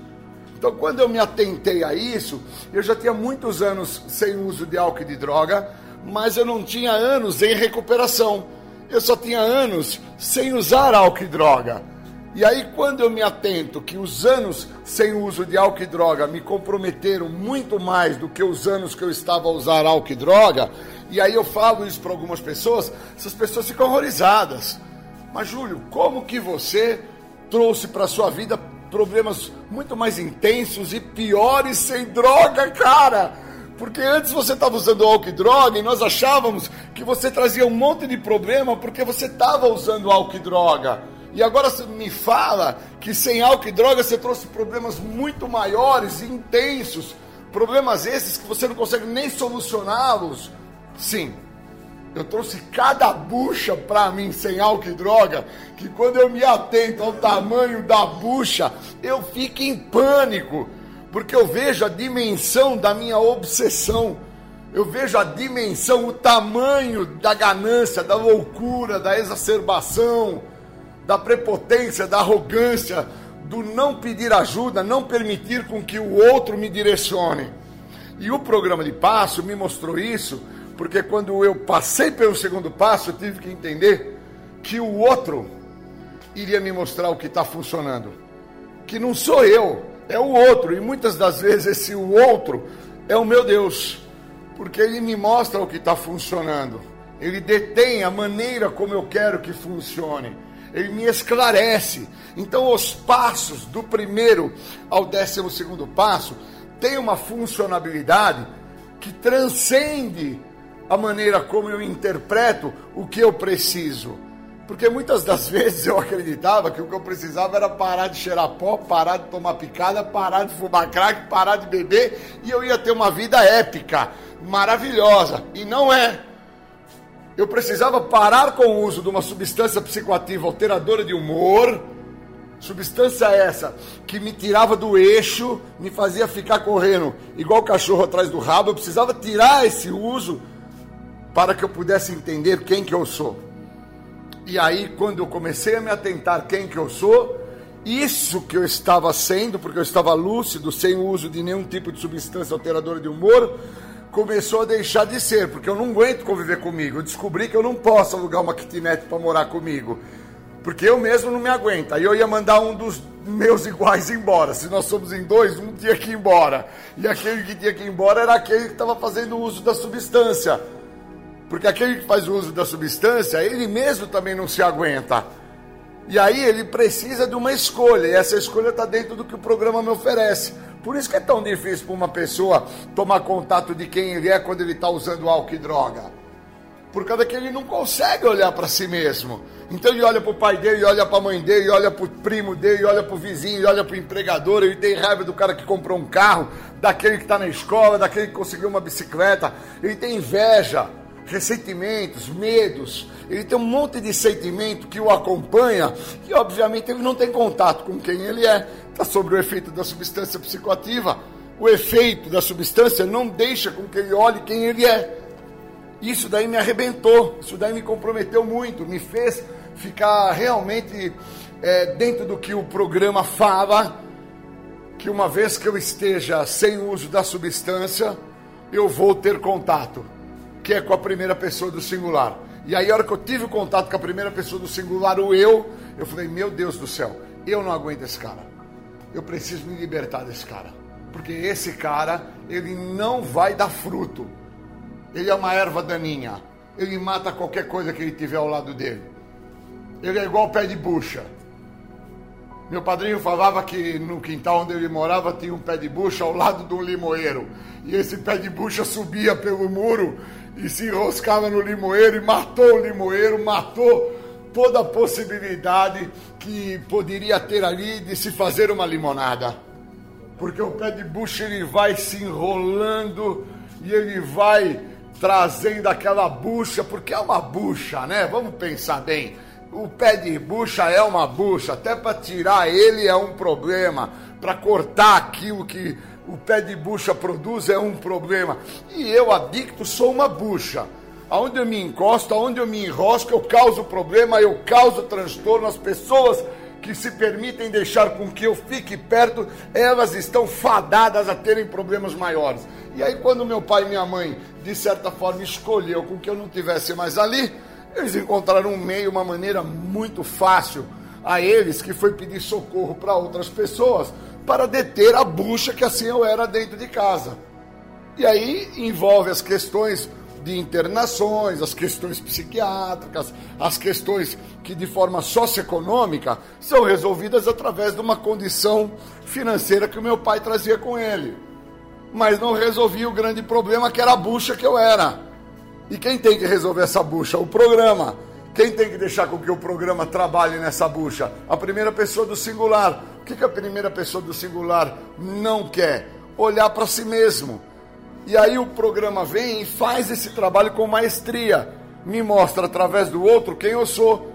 Então, quando eu me atentei a isso, eu já tinha muitos anos sem uso de álcool e de droga mas eu não tinha anos em recuperação. Eu só tinha anos sem usar álcool e droga. E aí, quando eu me atento que os anos sem uso de álcool e droga me comprometeram muito mais do que os anos que eu estava a usar álcool e droga, e aí eu falo isso para algumas pessoas, essas pessoas ficam horrorizadas. Mas, Júlio, como que você trouxe para sua vida problemas muito mais intensos e piores sem droga, cara? Porque antes você estava usando álcool e droga e nós achávamos que você trazia um monte de problema porque você estava usando álcool e droga. E agora você me fala que sem álcool e droga você trouxe problemas muito maiores e intensos. Problemas esses que você não consegue nem solucioná-los. Sim, eu trouxe cada bucha para mim sem álcool e droga, que quando eu me atento ao tamanho da bucha, eu fico em pânico porque eu vejo a dimensão da minha obsessão, eu vejo a dimensão, o tamanho da ganância, da loucura, da exacerbação, da prepotência, da arrogância, do não pedir ajuda, não permitir com que o outro me direcione. E o programa de passo me mostrou isso, porque quando eu passei pelo segundo passo, eu tive que entender que o outro iria me mostrar o que está funcionando. Que não sou eu, é o outro, e muitas das vezes esse o outro é o meu Deus, porque ele me mostra o que está funcionando, ele detém a maneira como eu quero que funcione, ele me esclarece. Então, os passos do primeiro ao décimo segundo passo têm uma funcionabilidade que transcende a maneira como eu interpreto o que eu preciso. Porque muitas das vezes eu acreditava que o que eu precisava era parar de cheirar pó, parar de tomar picada, parar de fumar crack, parar de beber e eu ia ter uma vida épica, maravilhosa. E não é. Eu precisava parar com o uso de uma substância psicoativa alteradora de humor, substância essa que me tirava do eixo, me fazia ficar correndo igual cachorro atrás do rabo. Eu precisava tirar esse uso para que eu pudesse entender quem que eu sou. E aí, quando eu comecei a me atentar quem que eu sou, isso que eu estava sendo, porque eu estava lúcido, sem o uso de nenhum tipo de substância alteradora de humor, começou a deixar de ser, porque eu não aguento conviver comigo. Eu descobri que eu não posso alugar uma kitnet para morar comigo, porque eu mesmo não me aguento. Aí eu ia mandar um dos meus iguais embora. Se nós somos em dois, um tinha que ir embora. E aquele que tinha que ir embora era aquele que estava fazendo uso da substância. Porque aquele que faz uso da substância, ele mesmo também não se aguenta. E aí ele precisa de uma escolha, e essa escolha está dentro do que o programa me oferece. Por isso que é tão difícil para uma pessoa tomar contato de quem ele é quando ele está usando álcool e droga. Por causa que ele não consegue olhar para si mesmo. Então ele olha para o pai dele, olha para a mãe dele, olha para o primo dele, olha para o vizinho, olha para o empregador, ele tem raiva do cara que comprou um carro, daquele que está na escola, daquele que conseguiu uma bicicleta, ele tem inveja ressentimentos, medos, ele tem um monte de sentimento que o acompanha e, obviamente, ele não tem contato com quem ele é. Está sobre o efeito da substância psicoativa. O efeito da substância não deixa com que ele olhe quem ele é. Isso daí me arrebentou, isso daí me comprometeu muito, me fez ficar realmente é, dentro do que o programa fala, que uma vez que eu esteja sem uso da substância, eu vou ter contato que é com a primeira pessoa do singular. E aí, a hora que eu tive o contato com a primeira pessoa do singular, o eu, eu falei: Meu Deus do céu, eu não aguento esse cara. Eu preciso me libertar desse cara. Porque esse cara, ele não vai dar fruto. Ele é uma erva daninha. Ele mata qualquer coisa que ele tiver ao lado dele. Ele é igual pé de bucha. Meu padrinho falava que no quintal onde ele morava tinha um pé de bucha ao lado de um limoeiro. E esse pé de bucha subia pelo muro e se enroscava no limoeiro e matou o limoeiro, matou toda a possibilidade que poderia ter ali de se fazer uma limonada. Porque o pé de bucha ele vai se enrolando e ele vai trazendo aquela bucha, porque é uma bucha, né? Vamos pensar bem. O pé de bucha é uma bucha, até para tirar ele é um problema, para cortar aquilo que o pé de bucha produz é um problema. E eu, adicto, sou uma bucha. Aonde eu me encosto, aonde eu me enrosco, eu causo problema, eu causo transtorno. As pessoas que se permitem deixar com que eu fique perto, elas estão fadadas a terem problemas maiores. E aí, quando meu pai e minha mãe, de certa forma, escolheu com que eu não tivesse mais ali, eles encontraram um meio, uma maneira muito fácil a eles, que foi pedir socorro para outras pessoas, para deter a bucha que assim eu era dentro de casa. E aí envolve as questões de internações, as questões psiquiátricas, as questões que de forma socioeconômica são resolvidas através de uma condição financeira que o meu pai trazia com ele. Mas não resolvia o grande problema que era a bucha que eu era. E quem tem que resolver essa bucha? O programa. Quem tem que deixar com que o programa trabalhe nessa bucha? A primeira pessoa do singular. O que, que a primeira pessoa do singular não quer? Olhar para si mesmo. E aí o programa vem e faz esse trabalho com maestria. Me mostra através do outro quem eu sou.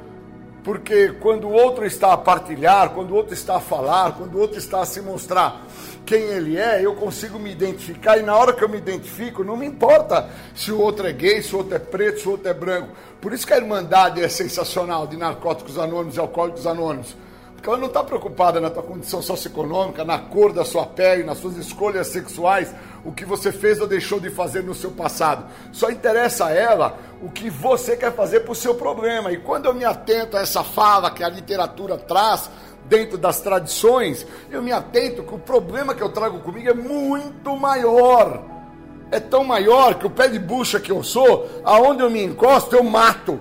Porque quando o outro está a partilhar, quando o outro está a falar, quando o outro está a se mostrar quem ele é, eu consigo me identificar e na hora que eu me identifico, não me importa se o outro é gay, se o outro é preto, se o outro é branco. Por isso que a Irmandade é sensacional de narcóticos anônimos e alcoólicos anônimos. Porque ela não está preocupada na tua condição socioeconômica, na cor da sua pele, nas suas escolhas sexuais, o que você fez ou deixou de fazer no seu passado. Só interessa a ela o que você quer fazer para o seu problema. E quando eu me atento a essa fala que a literatura traz, dentro das tradições, eu me atento que o problema que eu trago comigo é muito maior. É tão maior que o pé de bucha que eu sou, aonde eu me encosto, eu mato.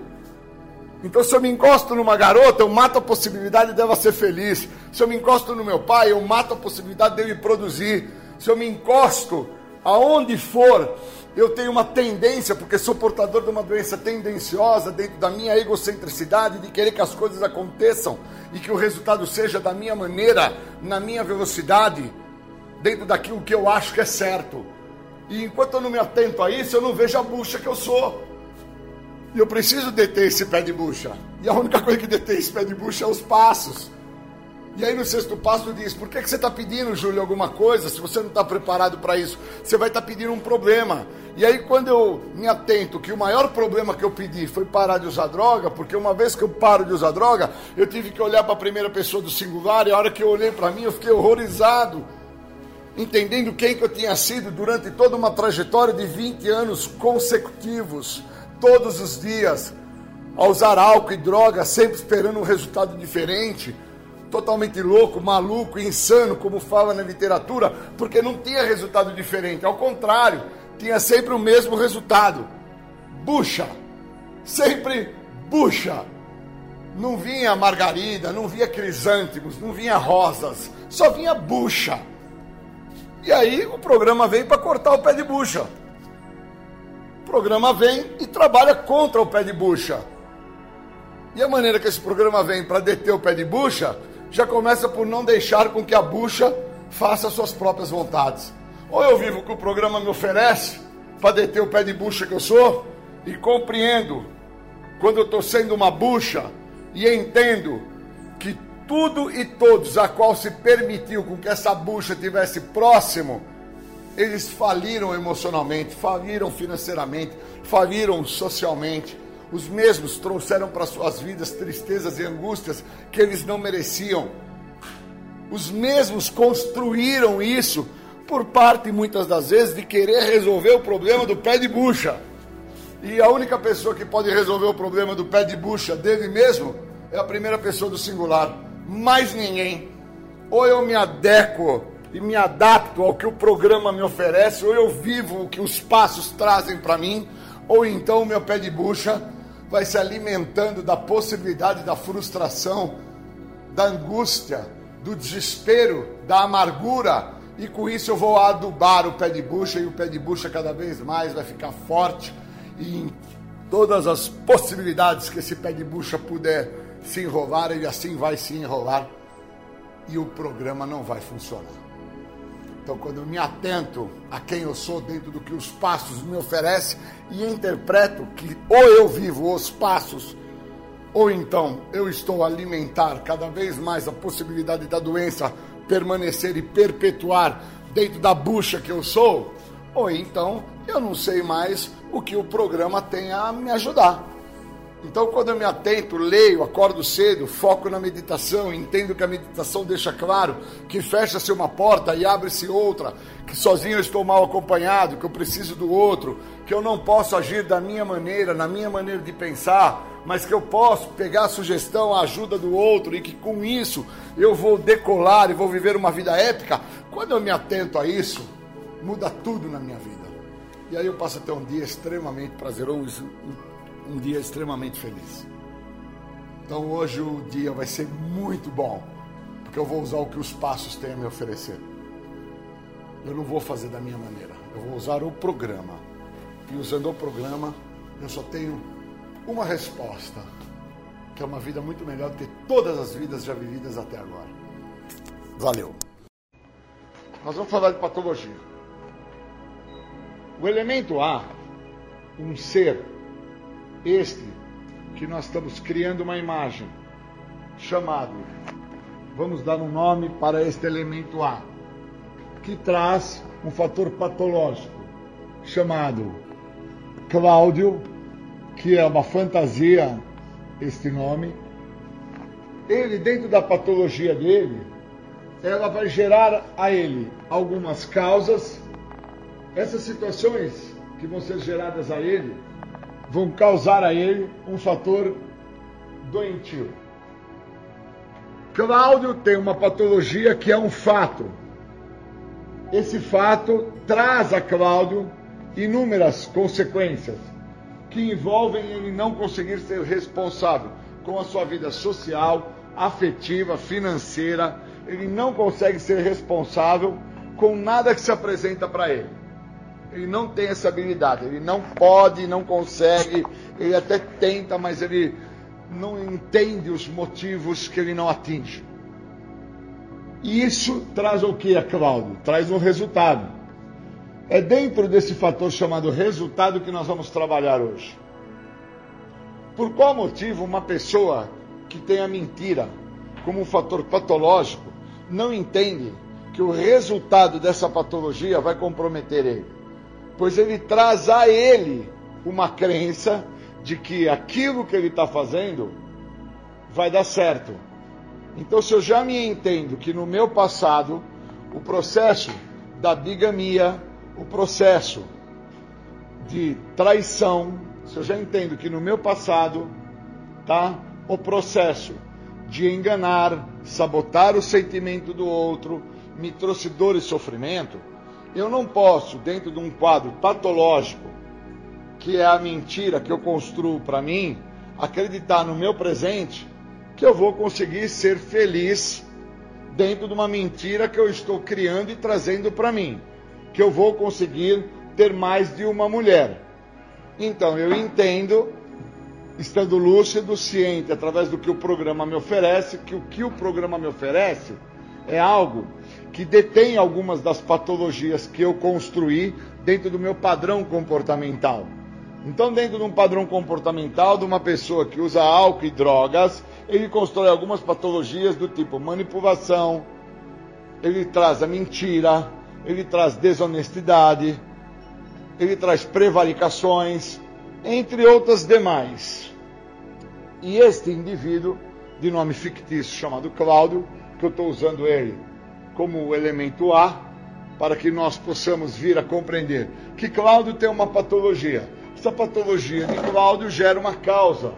Então, se eu me encosto numa garota, eu mato a possibilidade dela ser feliz. Se eu me encosto no meu pai, eu mato a possibilidade dele produzir. Se eu me encosto aonde for, eu tenho uma tendência, porque sou portador de uma doença tendenciosa dentro da minha egocentricidade, de querer que as coisas aconteçam e que o resultado seja da minha maneira, na minha velocidade, dentro daquilo que eu acho que é certo. E enquanto eu não me atento a isso, eu não vejo a bucha que eu sou. E eu preciso deter esse pé de bucha. E a única coisa que detém esse pé de bucha é os passos. E aí no sexto passo diz: por que, que você está pedindo, Júlio, alguma coisa? Se você não está preparado para isso, você vai estar tá pedindo um problema. E aí quando eu me atento que o maior problema que eu pedi foi parar de usar droga, porque uma vez que eu paro de usar droga, eu tive que olhar para a primeira pessoa do singular, e a hora que eu olhei para mim, eu fiquei horrorizado. entendendo quem que eu tinha sido durante toda uma trajetória de 20 anos consecutivos, todos os dias, a usar álcool e droga, sempre esperando um resultado diferente, totalmente louco, maluco, insano, como fala na literatura, porque não tinha resultado diferente, ao contrário, tinha sempre o mesmo resultado: bucha, sempre bucha. Não vinha margarida, não vinha crisântemos, não vinha rosas, só vinha bucha. E aí o programa vem para cortar o pé de bucha. Programa vem e trabalha contra o pé de bucha. E a maneira que esse programa vem para deter o pé de bucha já começa por não deixar com que a bucha faça suas próprias vontades. Ou eu vivo o que o programa me oferece para deter o pé de bucha que eu sou e compreendo quando eu estou sendo uma bucha e entendo que tudo e todos a qual se permitiu com que essa bucha tivesse próximo, eles faliram emocionalmente, faliram financeiramente, faliram socialmente. Os mesmos trouxeram para suas vidas tristezas e angústias que eles não mereciam. Os mesmos construíram isso por parte, muitas das vezes, de querer resolver o problema do pé de bucha. E a única pessoa que pode resolver o problema do pé de bucha dele mesmo é a primeira pessoa do singular mais ninguém. Ou eu me adequo e me adapto ao que o programa me oferece, ou eu vivo o que os passos trazem para mim, ou então o meu pé de bucha vai se alimentando da possibilidade da frustração, da angústia, do desespero, da amargura, e com isso eu vou adubar o pé de bucha e o pé de bucha cada vez mais vai ficar forte e em todas as possibilidades que esse pé de bucha puder se enrolar, ele assim vai se enrolar e o programa não vai funcionar. Então, quando eu me atento a quem eu sou dentro do que os passos me oferecem e interpreto que ou eu vivo os passos, ou então eu estou a alimentar cada vez mais a possibilidade da doença permanecer e perpetuar dentro da bucha que eu sou, ou então eu não sei mais o que o programa tem a me ajudar. Então, quando eu me atento, leio, acordo cedo, foco na meditação, entendo que a meditação deixa claro que fecha-se uma porta e abre-se outra, que sozinho eu estou mal acompanhado, que eu preciso do outro, que eu não posso agir da minha maneira, na minha maneira de pensar, mas que eu posso pegar a sugestão, a ajuda do outro e que com isso eu vou decolar e vou viver uma vida épica. Quando eu me atento a isso, muda tudo na minha vida. E aí eu passo a ter um dia extremamente prazeroso, um dia extremamente feliz. Então hoje o dia vai ser muito bom, porque eu vou usar o que os passos têm a me oferecer. Eu não vou fazer da minha maneira, eu vou usar o programa. E usando o programa, eu só tenho uma resposta, que é uma vida muito melhor do que todas as vidas já vividas até agora. Valeu. Nós vamos falar de patologia. O elemento A, um ser este que nós estamos criando uma imagem chamado, vamos dar um nome para este elemento A, que traz um fator patológico chamado Cláudio, que é uma fantasia este nome. Ele, dentro da patologia dele, ela vai gerar a ele algumas causas. Essas situações que vão ser geradas a ele vão causar a ele um fator doentio. Cláudio tem uma patologia que é um fato. Esse fato traz a Cláudio inúmeras consequências que envolvem ele não conseguir ser responsável com a sua vida social, afetiva, financeira. Ele não consegue ser responsável com nada que se apresenta para ele. Ele não tem essa habilidade, ele não pode, não consegue, ele até tenta, mas ele não entende os motivos que ele não atinge. E isso traz o que, Cláudio? Traz um resultado. É dentro desse fator chamado resultado que nós vamos trabalhar hoje. Por qual motivo uma pessoa que tem a mentira como um fator patológico não entende que o resultado dessa patologia vai comprometer ele? Pois ele traz a ele uma crença de que aquilo que ele está fazendo vai dar certo. Então, se eu já me entendo que no meu passado o processo da bigamia, o processo de traição, se eu já entendo que no meu passado, tá? O processo de enganar, sabotar o sentimento do outro, me trouxe dor e sofrimento, eu não posso, dentro de um quadro patológico, que é a mentira que eu construo para mim, acreditar no meu presente que eu vou conseguir ser feliz dentro de uma mentira que eu estou criando e trazendo para mim, que eu vou conseguir ter mais de uma mulher. Então eu entendo, estando lúcido, ciente, através do que o programa me oferece, que o que o programa me oferece é algo que detém algumas das patologias que eu construí dentro do meu padrão comportamental. Então, dentro de um padrão comportamental de uma pessoa que usa álcool e drogas, ele constrói algumas patologias do tipo manipulação, ele traz a mentira, ele traz desonestidade, ele traz prevaricações, entre outras demais. E este indivíduo, de nome fictício chamado Cláudio, que eu estou usando ele como elemento A, para que nós possamos vir a compreender que Cláudio tem uma patologia. Essa patologia de Cláudio gera uma causa,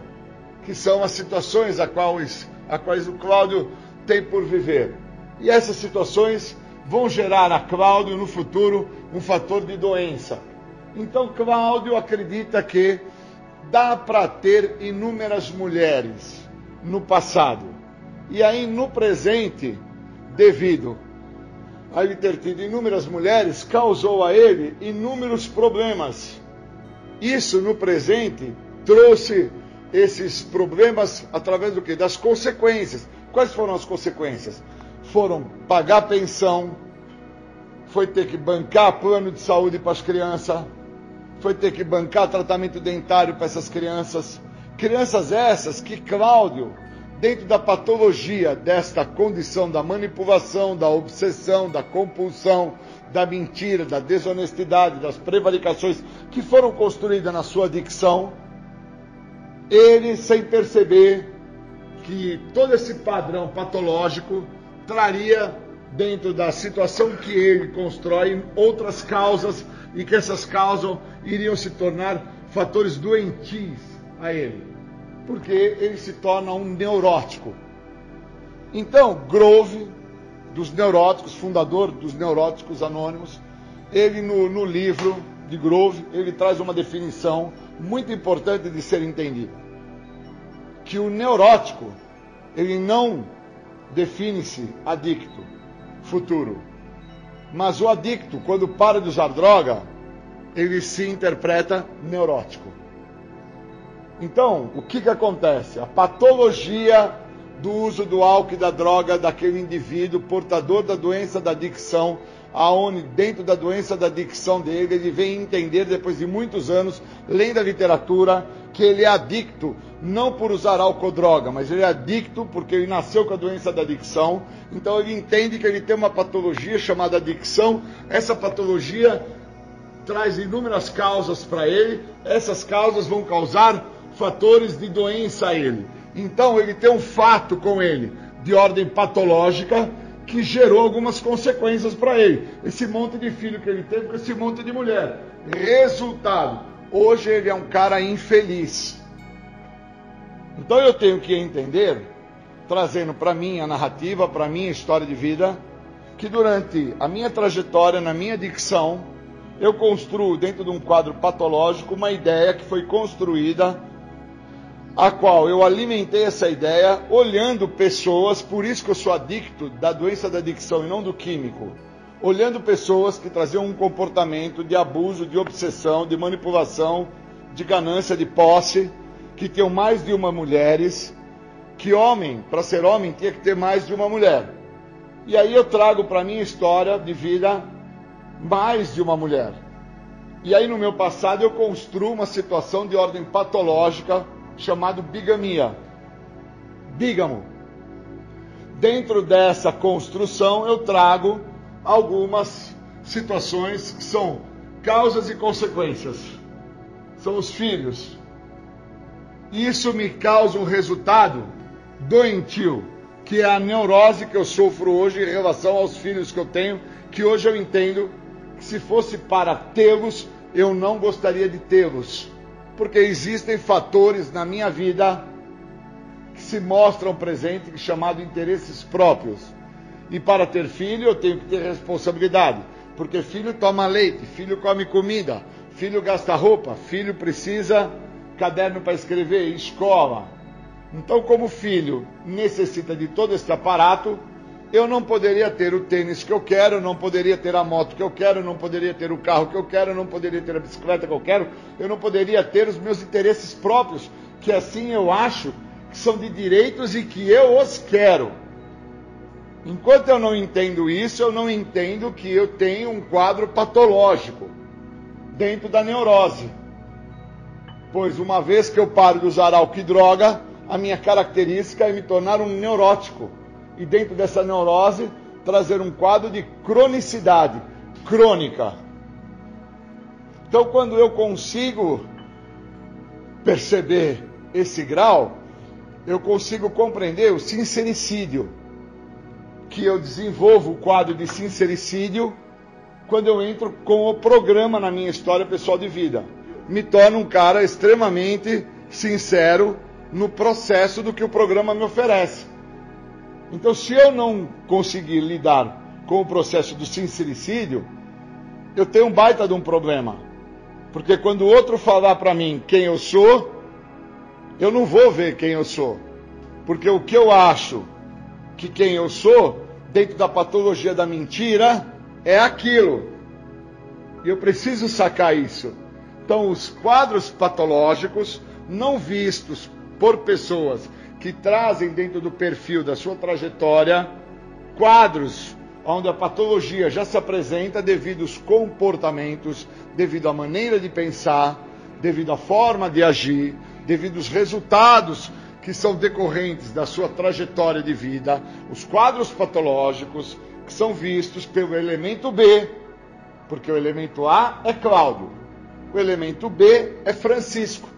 que são as situações a quais, a quais o Cláudio tem por viver. E essas situações vão gerar a Cláudio no futuro um fator de doença. Então Cláudio acredita que dá para ter inúmeras mulheres no passado. E aí no presente, devido a ele ter tido inúmeras mulheres, causou a ele inúmeros problemas. Isso no presente trouxe esses problemas através do que? Das consequências. Quais foram as consequências? Foram pagar pensão, foi ter que bancar plano de saúde para as crianças, foi ter que bancar tratamento dentário para essas crianças. Crianças essas que Cláudio dentro da patologia desta condição da manipulação, da obsessão, da compulsão, da mentira, da desonestidade, das prevaricações que foram construídas na sua dicção, ele, sem perceber que todo esse padrão patológico traria dentro da situação que ele constrói outras causas e que essas causas iriam se tornar fatores doentios a ele porque ele se torna um neurótico. Então, Grove, dos neuróticos, fundador dos neuróticos anônimos, ele no, no livro de Grove, ele traz uma definição muito importante de ser entendida. Que o neurótico, ele não define-se adicto futuro. Mas o adicto, quando para de usar droga, ele se interpreta neurótico. Então, o que, que acontece? A patologia do uso do álcool e da droga daquele indivíduo portador da doença da adicção, aonde dentro da doença da adicção dele, ele vem entender depois de muitos anos, lendo a literatura, que ele é adicto não por usar álcool ou droga, mas ele é adicto porque ele nasceu com a doença da adicção. Então ele entende que ele tem uma patologia chamada adicção. Essa patologia traz inúmeras causas para ele. Essas causas vão causar fatores de doença a ele. Então ele tem um fato com ele de ordem patológica que gerou algumas consequências para ele. Esse monte de filho que ele teve com esse monte de mulher. Resultado, hoje ele é um cara infeliz. Então eu tenho que entender, trazendo para mim a narrativa, para mim a história de vida, que durante a minha trajetória, na minha dicção, eu construo dentro de um quadro patológico uma ideia que foi construída a qual eu alimentei essa ideia olhando pessoas, por isso que eu sou adicto da doença da adicção e não do químico, olhando pessoas que traziam um comportamento de abuso, de obsessão, de manipulação, de ganância, de posse, que tinham mais de uma mulheres, que homem, para ser homem, tinha que ter mais de uma mulher. E aí eu trago para minha história de vida mais de uma mulher. E aí no meu passado eu construo uma situação de ordem patológica chamado bigamia. Bígamo. Dentro dessa construção eu trago algumas situações que são causas e consequências. São os filhos. Isso me causa um resultado doentio, que é a neurose que eu sofro hoje em relação aos filhos que eu tenho que hoje eu entendo que se fosse para tê-los, eu não gostaria de tê-los. Porque existem fatores na minha vida que se mostram presentes, chamado interesses próprios. E para ter filho, eu tenho que ter responsabilidade. Porque filho toma leite, filho come comida, filho gasta roupa, filho precisa caderno para escrever, escola. Então, como filho necessita de todo esse aparato, eu não poderia ter o tênis que eu quero, não poderia ter a moto que eu quero, não poderia ter o carro que eu quero, não poderia ter a bicicleta que eu quero, eu não poderia ter os meus interesses próprios, que assim eu acho que são de direitos e que eu os quero. Enquanto eu não entendo isso, eu não entendo que eu tenho um quadro patológico dentro da neurose. Pois uma vez que eu paro de usar álcool e droga, a minha característica é me tornar um neurótico e dentro dessa neurose trazer um quadro de cronicidade crônica. Então, quando eu consigo perceber esse grau, eu consigo compreender o sincericídio, que eu desenvolvo o quadro de sincericídio quando eu entro com o programa na minha história pessoal de vida. Me torno um cara extremamente sincero no processo do que o programa me oferece. Então, se eu não conseguir lidar com o processo do sincericídio, eu tenho um baita de um problema. Porque quando o outro falar para mim quem eu sou, eu não vou ver quem eu sou. Porque o que eu acho que quem eu sou, dentro da patologia da mentira, é aquilo. E eu preciso sacar isso. Então, os quadros patológicos não vistos por pessoas que trazem dentro do perfil da sua trajetória quadros onde a patologia já se apresenta devido aos comportamentos, devido à maneira de pensar, devido à forma de agir, devido aos resultados que são decorrentes da sua trajetória de vida, os quadros patológicos que são vistos pelo elemento B, porque o elemento A é Cláudio, o elemento B é Francisco.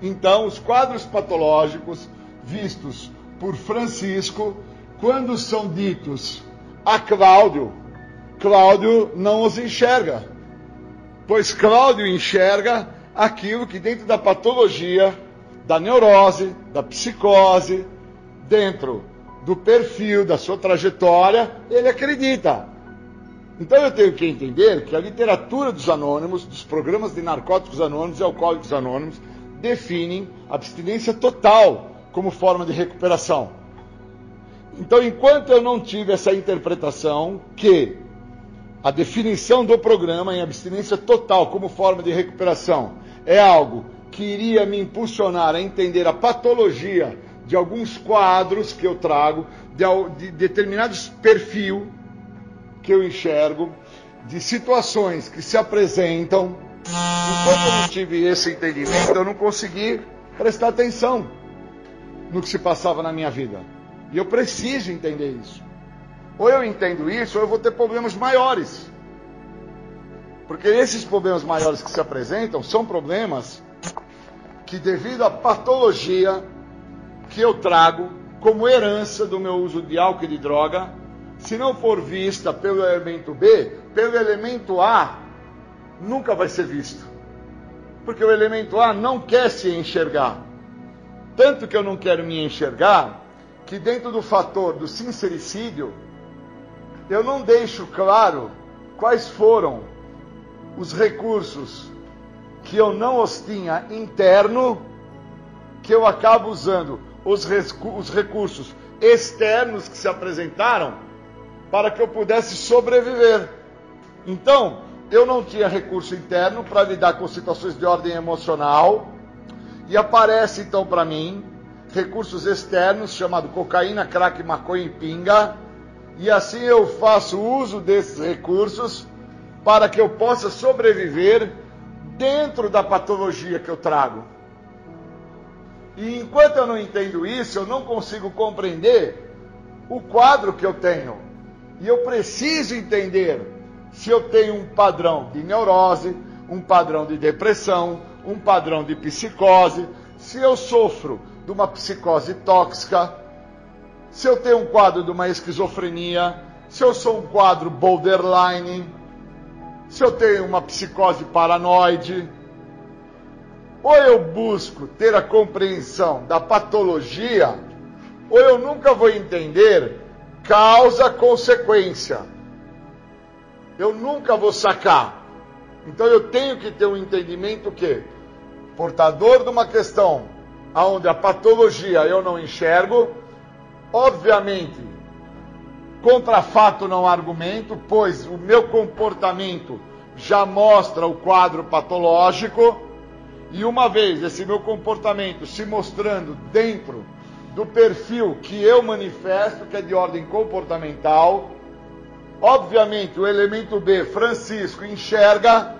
Então, os quadros patológicos vistos por Francisco, quando são ditos a Cláudio, Cláudio não os enxerga, pois Cláudio enxerga aquilo que dentro da patologia, da neurose, da psicose, dentro do perfil, da sua trajetória, ele acredita. Então eu tenho que entender que a literatura dos anônimos, dos programas de narcóticos anônimos e alcoólicos anônimos, definem abstinência total como forma de recuperação. Então, enquanto eu não tive essa interpretação que a definição do programa em abstinência total como forma de recuperação é algo que iria me impulsionar a entender a patologia de alguns quadros que eu trago, de, de determinados perfil que eu enxergo, de situações que se apresentam. Enquanto eu não tive esse entendimento, eu não consegui prestar atenção no que se passava na minha vida. E eu preciso entender isso. Ou eu entendo isso, ou eu vou ter problemas maiores. Porque esses problemas maiores que se apresentam são problemas que, devido à patologia que eu trago como herança do meu uso de álcool e de droga, se não for vista pelo elemento B, pelo elemento A, nunca vai ser visto. Porque o elemento A não quer se enxergar. Tanto que eu não quero me enxergar, que dentro do fator do sincericídio, eu não deixo claro quais foram os recursos que eu não os tinha interno, que eu acabo usando os, os recursos externos que se apresentaram para que eu pudesse sobreviver. Então, eu não tinha recurso interno para lidar com situações de ordem emocional e aparece então para mim recursos externos chamado cocaína, crack, maconha e pinga. E assim eu faço uso desses recursos para que eu possa sobreviver dentro da patologia que eu trago. E enquanto eu não entendo isso, eu não consigo compreender o quadro que eu tenho. E eu preciso entender se eu tenho um padrão de neurose, um padrão de depressão, um padrão de psicose, se eu sofro de uma psicose tóxica, se eu tenho um quadro de uma esquizofrenia, se eu sou um quadro borderline, se eu tenho uma psicose paranoide, ou eu busco ter a compreensão da patologia, ou eu nunca vou entender causa-consequência. Eu nunca vou sacar. Então eu tenho que ter um entendimento que portador de uma questão onde a patologia eu não enxergo, obviamente, contra fato não argumento, pois o meu comportamento já mostra o quadro patológico, e uma vez esse meu comportamento se mostrando dentro do perfil que eu manifesto, que é de ordem comportamental, obviamente o elemento B, Francisco, enxerga,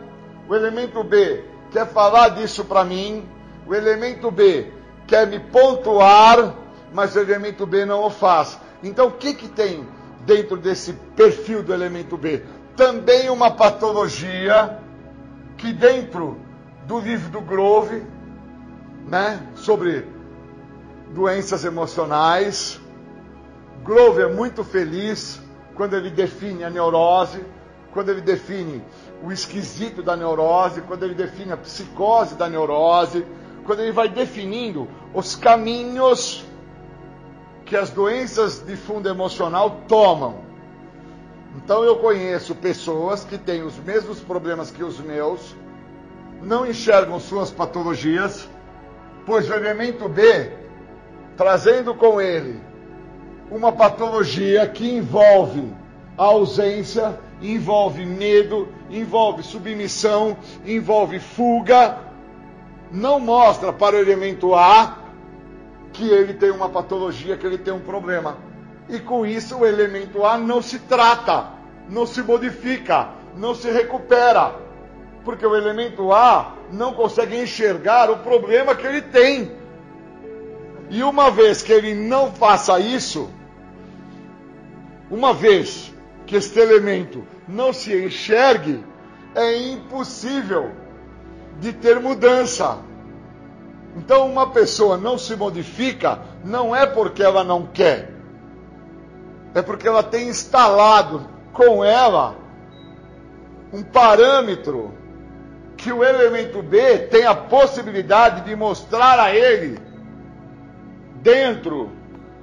o elemento B quer falar disso para mim, o elemento B quer me pontuar, mas o elemento B não o faz. Então o que, que tem dentro desse perfil do elemento B? Também uma patologia que dentro do livro do Grove, né, sobre doenças emocionais, Grove é muito feliz quando ele define a neurose, quando ele define o esquisito da neurose, quando ele define a psicose da neurose, quando ele vai definindo os caminhos que as doenças de fundo emocional tomam. Então eu conheço pessoas que têm os mesmos problemas que os meus, não enxergam suas patologias, pois o elemento B, trazendo com ele uma patologia que envolve a ausência, envolve medo, envolve submissão, envolve fuga, não mostra para o elemento A que ele tem uma patologia, que ele tem um problema. E com isso o elemento A não se trata, não se modifica, não se recupera. Porque o elemento A não consegue enxergar o problema que ele tem. E uma vez que ele não faça isso, uma vez que este elemento não se enxergue, é impossível de ter mudança. Então, uma pessoa não se modifica não é porque ela não quer, é porque ela tem instalado com ela um parâmetro que o elemento B tem a possibilidade de mostrar a ele, dentro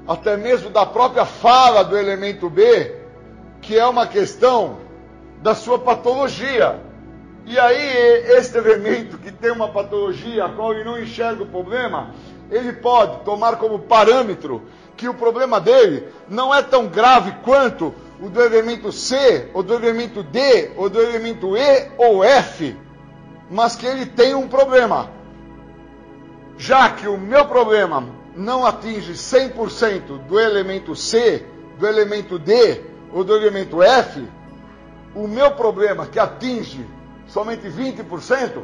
até mesmo da própria fala do elemento B, que é uma questão da sua patologia. E aí, este elemento que tem uma patologia a qual ele não enxerga o problema, ele pode tomar como parâmetro que o problema dele não é tão grave quanto o do elemento C, ou do elemento D, ou do elemento E ou F mas que ele tem um problema. Já que o meu problema não atinge 100% do elemento C, do elemento D ou do elemento F, o meu problema que atinge somente 20%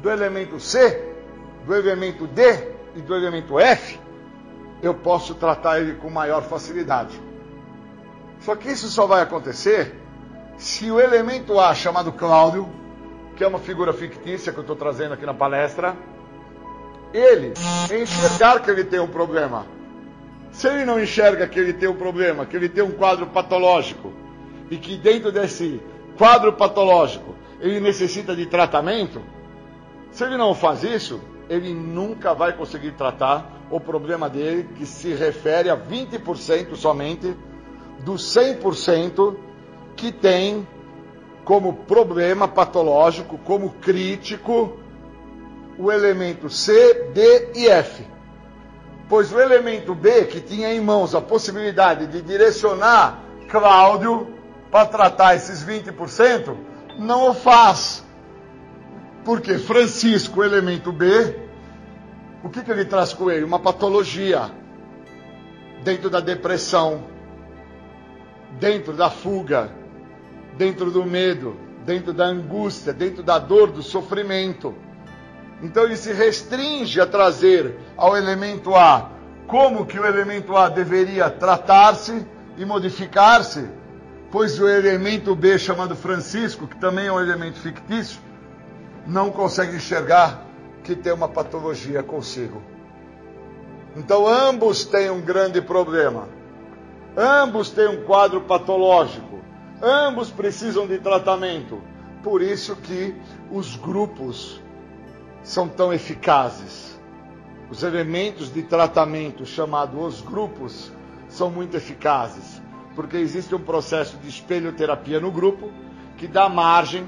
do elemento C, do elemento D e do elemento F, eu posso tratar ele com maior facilidade. Só que isso só vai acontecer se o elemento A, chamado Cláudio, que é uma figura fictícia que eu estou trazendo aqui na palestra, ele enxergar que ele tem um problema. Se ele não enxerga que ele tem um problema, que ele tem um quadro patológico, e que dentro desse quadro patológico ele necessita de tratamento, se ele não faz isso, ele nunca vai conseguir tratar o problema dele, que se refere a 20% somente dos 100% que tem como problema patológico, como crítico, o elemento C, D e F. Pois o elemento B, que tinha em mãos a possibilidade de direcionar Cláudio para tratar esses 20%, não o faz. Porque Francisco, elemento B, o que, que ele traz com ele? Uma patologia dentro da depressão, dentro da fuga, dentro do medo, dentro da angústia, dentro da dor, do sofrimento. Então ele se restringe a trazer ao elemento A como que o elemento A deveria tratar-se e modificar-se, pois o elemento B, chamado Francisco, que também é um elemento fictício, não consegue enxergar que tem uma patologia consigo. Então ambos têm um grande problema. Ambos têm um quadro patológico. Ambos precisam de tratamento. Por isso que os grupos são tão eficazes. Os elementos de tratamento chamados os grupos são muito eficazes, porque existe um processo de espelhoterapia no grupo que dá margem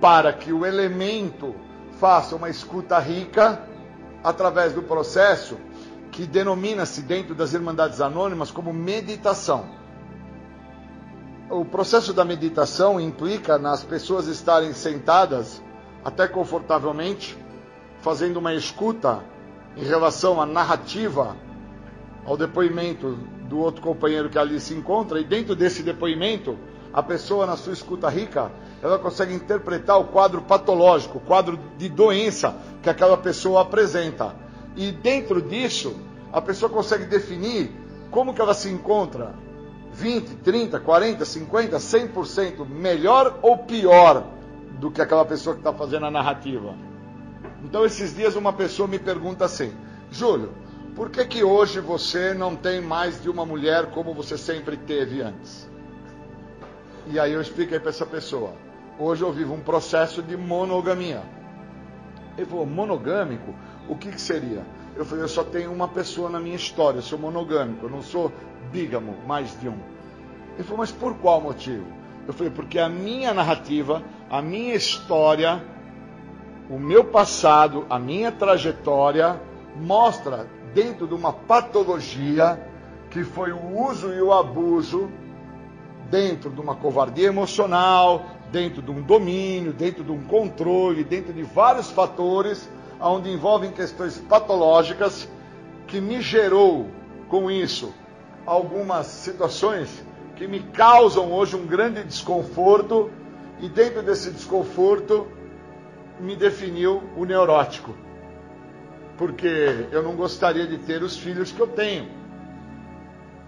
para que o elemento faça uma escuta rica através do processo que denomina-se dentro das Irmandades Anônimas como meditação. O processo da meditação implica nas pessoas estarem sentadas até confortavelmente, fazendo uma escuta em relação à narrativa, ao depoimento do outro companheiro que ali se encontra, e dentro desse depoimento, a pessoa, na sua escuta rica, ela consegue interpretar o quadro patológico, o quadro de doença que aquela pessoa apresenta. E dentro disso, a pessoa consegue definir como que ela se encontra 20, 30, 40, 50, 100% melhor ou pior do que aquela pessoa que está fazendo a narrativa. Então, esses dias, uma pessoa me pergunta assim: Júlio, por que, que hoje você não tem mais de uma mulher como você sempre teve antes? E aí eu expliquei para essa pessoa: hoje eu vivo um processo de monogamia. Ele falou: monogâmico? O que, que seria? Eu falei: eu só tenho uma pessoa na minha história, eu sou monogâmico, eu não sou bígamo, mais de um. Ele falou: mas por qual motivo? Eu falei: porque a minha narrativa, a minha história, o meu passado, a minha trajetória mostra dentro de uma patologia que foi o uso e o abuso dentro de uma covardia emocional, dentro de um domínio, dentro de um controle, dentro de vários fatores, onde envolvem questões patológicas, que me gerou com isso algumas situações que me causam hoje um grande desconforto, e dentro desse desconforto me definiu o neurótico. Porque eu não gostaria de ter os filhos que eu tenho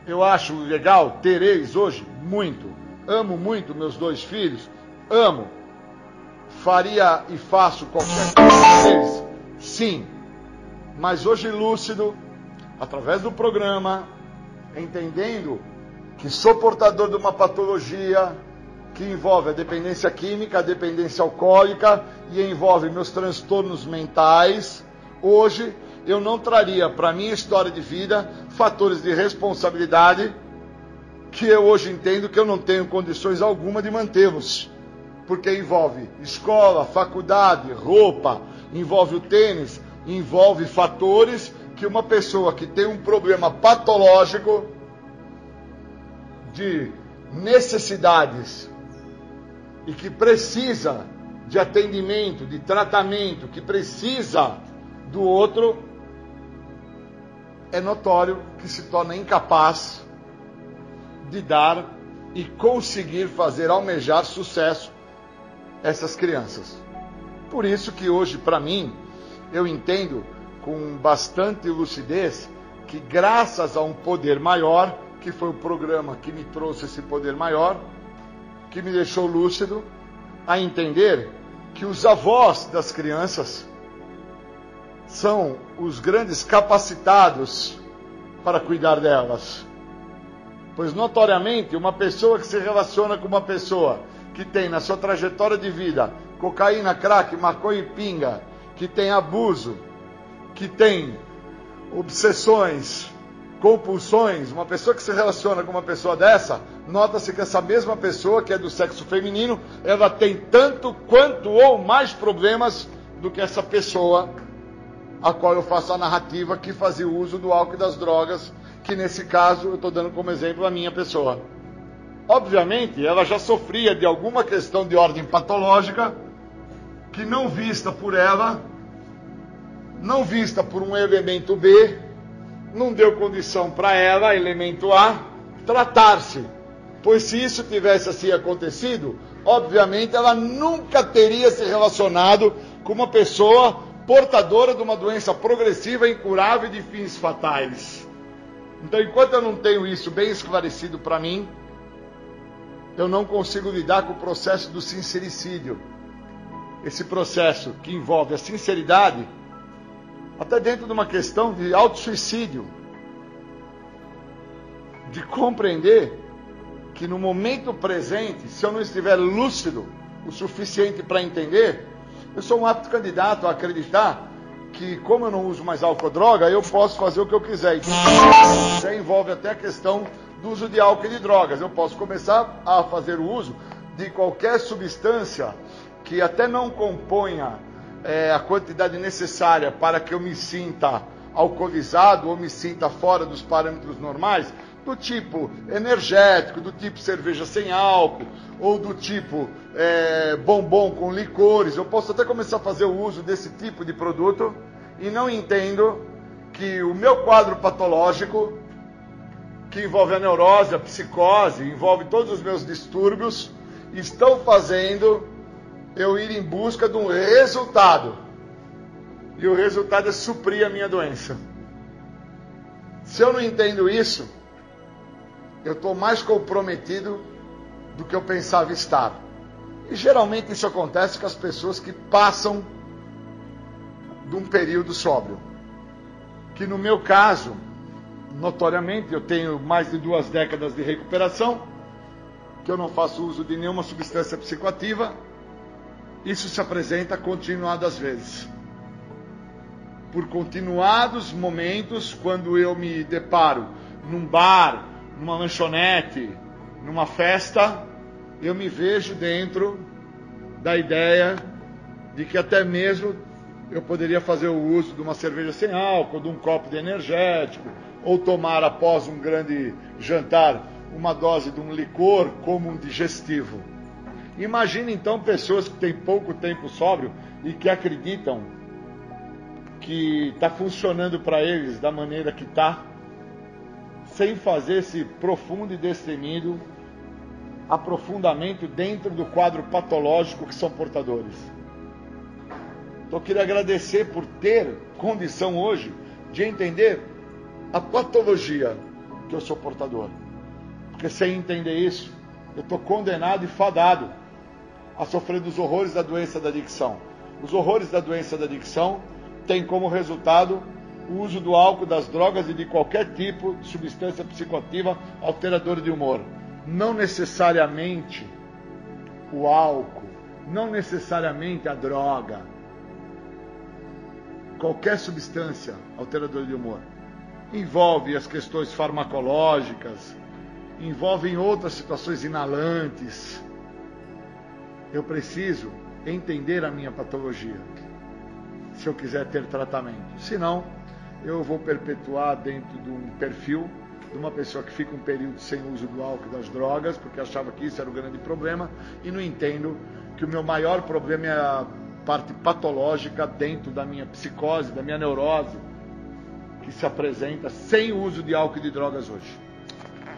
eu acho legal, tereis hoje muito. Amo muito meus dois filhos, amo. Faria e faço qualquer coisa deles? Sim. Mas hoje lúcido, através do programa, entendendo que sou portador de uma patologia que envolve a dependência química, a dependência alcoólica e envolve meus transtornos mentais, hoje eu não traria para minha história de vida fatores de responsabilidade que eu hoje entendo que eu não tenho condições alguma de mantê-los. Porque envolve escola, faculdade, roupa, envolve o tênis, envolve fatores que uma pessoa que tem um problema patológico de necessidades e que precisa de atendimento, de tratamento, que precisa do outro, é notório que se torna incapaz de dar e conseguir fazer almejar sucesso essas crianças. Por isso que hoje, para mim, eu entendo com bastante lucidez que graças a um poder maior, que foi o programa que me trouxe esse poder maior, que me deixou lúcido a entender que os avós das crianças são os grandes capacitados para cuidar delas. Pois, notoriamente, uma pessoa que se relaciona com uma pessoa que tem na sua trajetória de vida cocaína, crack, maconha e pinga, que tem abuso, que tem obsessões, compulsões, uma pessoa que se relaciona com uma pessoa dessa, nota-se que essa mesma pessoa, que é do sexo feminino, ela tem tanto quanto ou mais problemas do que essa pessoa a qual eu faço a narrativa que fazia uso do álcool e das drogas, que nesse caso eu estou dando como exemplo a minha pessoa. Obviamente, ela já sofria de alguma questão de ordem patológica, que não vista por ela, não vista por um elemento B, não deu condição para ela, elemento A, tratar-se. Pois se isso tivesse assim acontecido, obviamente ela nunca teria se relacionado com uma pessoa portadora de uma doença progressiva, incurável e de fins fatais. Então, enquanto eu não tenho isso bem esclarecido para mim, eu não consigo lidar com o processo do sincericídio. Esse processo que envolve a sinceridade, até dentro de uma questão de auto-suicídio. de compreender que no momento presente, se eu não estiver lúcido o suficiente para entender, eu sou um apto candidato a acreditar que, como eu não uso mais álcool ou droga, eu posso fazer o que eu quiser. Já envolve até a questão do uso de álcool e de drogas. Eu posso começar a fazer o uso de qualquer substância que até não componha é, a quantidade necessária para que eu me sinta alcoolizado ou me sinta fora dos parâmetros normais, do tipo energético, do tipo cerveja sem álcool, ou do tipo é, bombom com licores. Eu posso até começar a fazer o uso desse tipo de produto e não entendo que o meu quadro patológico, que envolve a neurose, a psicose, envolve todos os meus distúrbios, estão fazendo eu ir em busca de um resultado. E o resultado é suprir a minha doença. Se eu não entendo isso, eu estou mais comprometido do que eu pensava estar. E geralmente isso acontece com as pessoas que passam de um período sóbrio. Que no meu caso, notoriamente, eu tenho mais de duas décadas de recuperação, que eu não faço uso de nenhuma substância psicoativa, isso se apresenta continuadas vezes. Por continuados momentos, quando eu me deparo num bar, numa lanchonete, numa festa, eu me vejo dentro da ideia de que até mesmo eu poderia fazer o uso de uma cerveja sem álcool, de um copo de energético, ou tomar após um grande jantar uma dose de um licor como um digestivo. Imagine então pessoas que têm pouco tempo sóbrio e que acreditam que está funcionando para eles da maneira que está, sem fazer esse profundo e destemido aprofundamento dentro do quadro patológico que são portadores. Então eu queria agradecer por ter condição hoje de entender a patologia que eu sou portador. Porque sem entender isso, eu estou condenado e fadado a sofrer dos horrores da doença da adicção. Os horrores da doença da adicção têm como resultado o uso do álcool, das drogas e de qualquer tipo de substância psicoativa alteradora de humor. Não necessariamente o álcool, não necessariamente a droga. Qualquer substância alteradora de humor envolve as questões farmacológicas, envolve outras situações inalantes. Eu preciso entender a minha patologia se eu quiser ter tratamento. Senão, eu vou perpetuar dentro de um perfil de uma pessoa que fica um período sem uso do álcool e das drogas, porque achava que isso era o grande problema, e não entendo que o meu maior problema é a parte patológica dentro da minha psicose, da minha neurose, que se apresenta sem uso de álcool e de drogas hoje.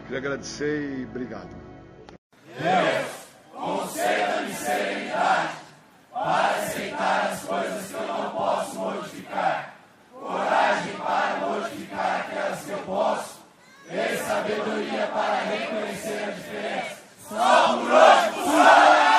Queria agradecer e obrigado. Deus, conceda-me serenidade para aceitar as coisas que eu não posso modificar, coragem para modificar aquelas que eu posso, e sabedoria para reconhecer a diferença. Só por